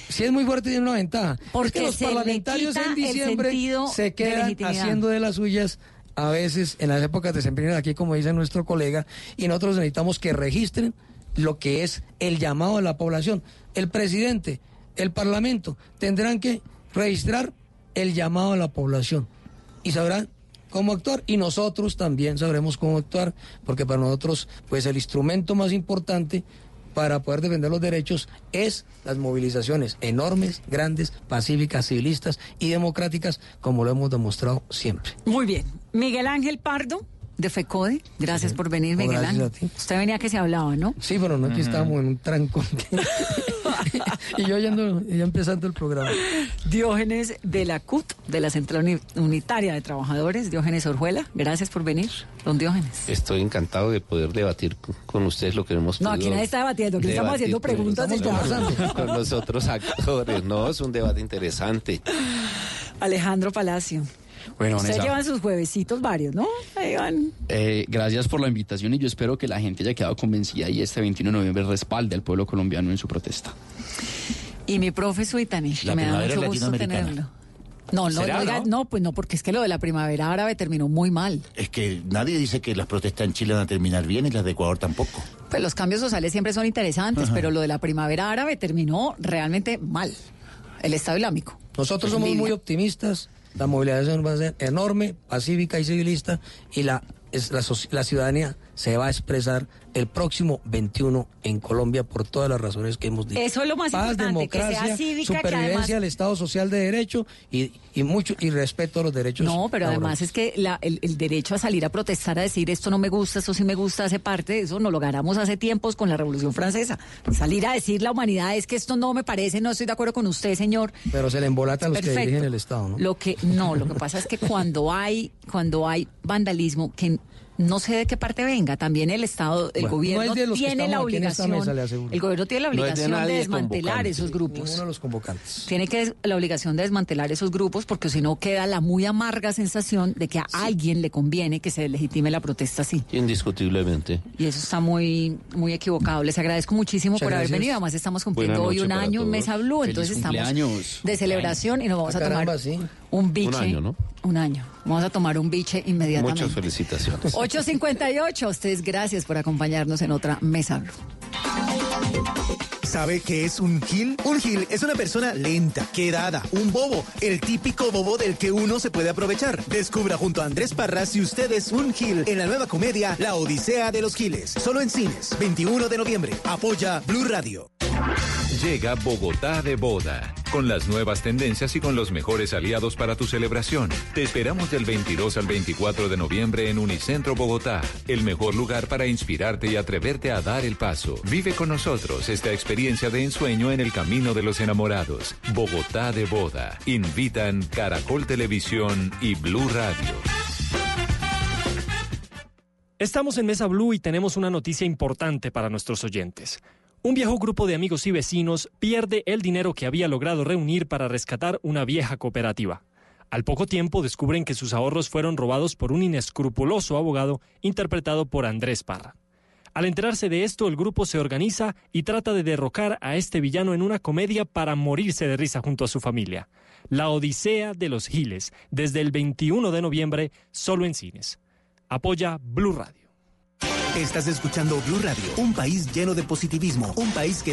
si es muy fuerte tiene una ventaja Porque es que los parlamentarios en diciembre se quedan haciendo de las suyas a veces en las épocas de sembrina aquí como dice nuestro colega y nosotros necesitamos que registren lo que es el llamado de la población el presidente el parlamento tendrán que registrar el llamado de la población y sabrán cómo actuar y nosotros también sabremos cómo actuar porque para nosotros pues el instrumento más importante para poder defender los derechos es las movilizaciones enormes, grandes, pacíficas, civilistas y democráticas como lo hemos demostrado siempre. Muy bien. Miguel Ángel Pardo, de FECODE. Gracias por venir, Miguel gracias Ángel. a ti. Usted venía que se hablaba, ¿no? Sí, pero no aquí estábamos en un trancón. y yo yendo, ya empezando el programa. Diógenes de la CUT, de la Central Uni- Unitaria de Trabajadores, Diógenes Orjuela. Gracias por venir, don Diógenes. Estoy encantado de poder debatir con- con ustedes lo que hemos No, aquí nadie está debatiendo, aquí estamos haciendo con- preguntas ya. con los otros actores. No, es un debate interesante. Alejandro Palacio. Bueno, Ustedes Vanessa, llevan sus juevesitos varios, ¿no? Ahí van. eh, gracias por la invitación y yo espero que la gente haya quedado convencida y este 21 de noviembre respalde al pueblo colombiano en su protesta. Y mi profe Suitani, que me da mucho gusto tenerlo. No, no, ¿Será, no, diga- no? no, pues no, porque es que lo de la primavera árabe terminó muy mal. Es que nadie dice que las protestas en Chile van a terminar bien y las de Ecuador tampoco. Pues los cambios sociales siempre son interesantes, pero lo de la primavera árabe terminó realmente mal. El Estado Islámico. Nosotros Pues somos muy optimistas, la movilización va a ser enorme, pacífica y civilista y la, es, la, la ciudadanía se va a expresar el próximo 21 en Colombia por todas las razones que hemos dicho. Eso es lo más Paz, importante, que sea democracia, cívica, que supervivencia además- al Estado social de derecho y, y mucho y respeto a los derechos. No, pero además es que la- el, el derecho a salir a protestar, a decir esto no me gusta, esto sí me gusta, hace parte de eso, nos lo ganamos hace tiempos con la Revolución Francesa. Salir a decir la humanidad es que esto no me parece, no estoy de acuerdo con usted, señor. Pero se le embolatan los que dirigen el Estado, ¿no? Lo que no, lo que pasa es que cuando hay cuando hay vandalismo que no sé de qué parte venga, también el Estado, el Bueno, gobierno no es de los que tiene la obligación, mesa, el gobierno tiene la No es de obligación de, desmantelar esos grupos. Ninguno de los convocantes. Tiene que la obligación de desmantelar esos grupos porque si no queda la muy amarga sensación de que a alguien le conviene que se legitime la protesta así. Indiscutiblemente. Y eso está muy muy equivocado. Les agradezco muchísimo Muchas por haber venido. Además estamos cumpliendo hoy un año, un todos. Mesa Blue, Feliz entonces estamos de celebración y nos vamos Ah, a tomar caramba, sí. un biche. Un año, ¿no? Un año. Vamos a tomar un biche inmediatamente. Muchas felicitaciones. 8.58. A ustedes gracias por acompañarnos en otra Mesa Blue. ¿Sabe qué es un gil? Un gil es una persona lenta, quedada, un bobo, el típico bobo del que uno se puede aprovechar. Descubra junto a Andrés Parras si usted es un gil en la nueva comedia La Odisea de los Giles. Solo en cines, 21 de noviembre. Apoya Blue Radio. Llega Bogotá de Boda, con las nuevas tendencias y con los mejores aliados para tu celebración. Te esperamos del 22 al 24 de noviembre en Unicentro Bogotá, el mejor lugar para inspirarte y atreverte a dar el paso. Vive con nosotros esta experiencia de ensueño en el camino de los enamorados. Bogotá de Boda. Invitan Caracol Televisión y Blue Radio. Estamos en Mesa Blue y tenemos una noticia importante para nuestros oyentes. Un viejo grupo de amigos y vecinos pierde el dinero que había logrado reunir para rescatar una vieja cooperativa. Al poco tiempo descubren que sus ahorros fueron robados por un inescrupuloso abogado interpretado por Andrés Parra. Al enterarse de esto, el grupo se organiza y trata de derrocar a este villano en una comedia para morirse de risa junto a su familia. La Odisea de los Giles, desde el 21 de noviembre, solo en cines. Apoya Blue Radio. Estás escuchando Blue Radio, un país lleno de positivismo, un país que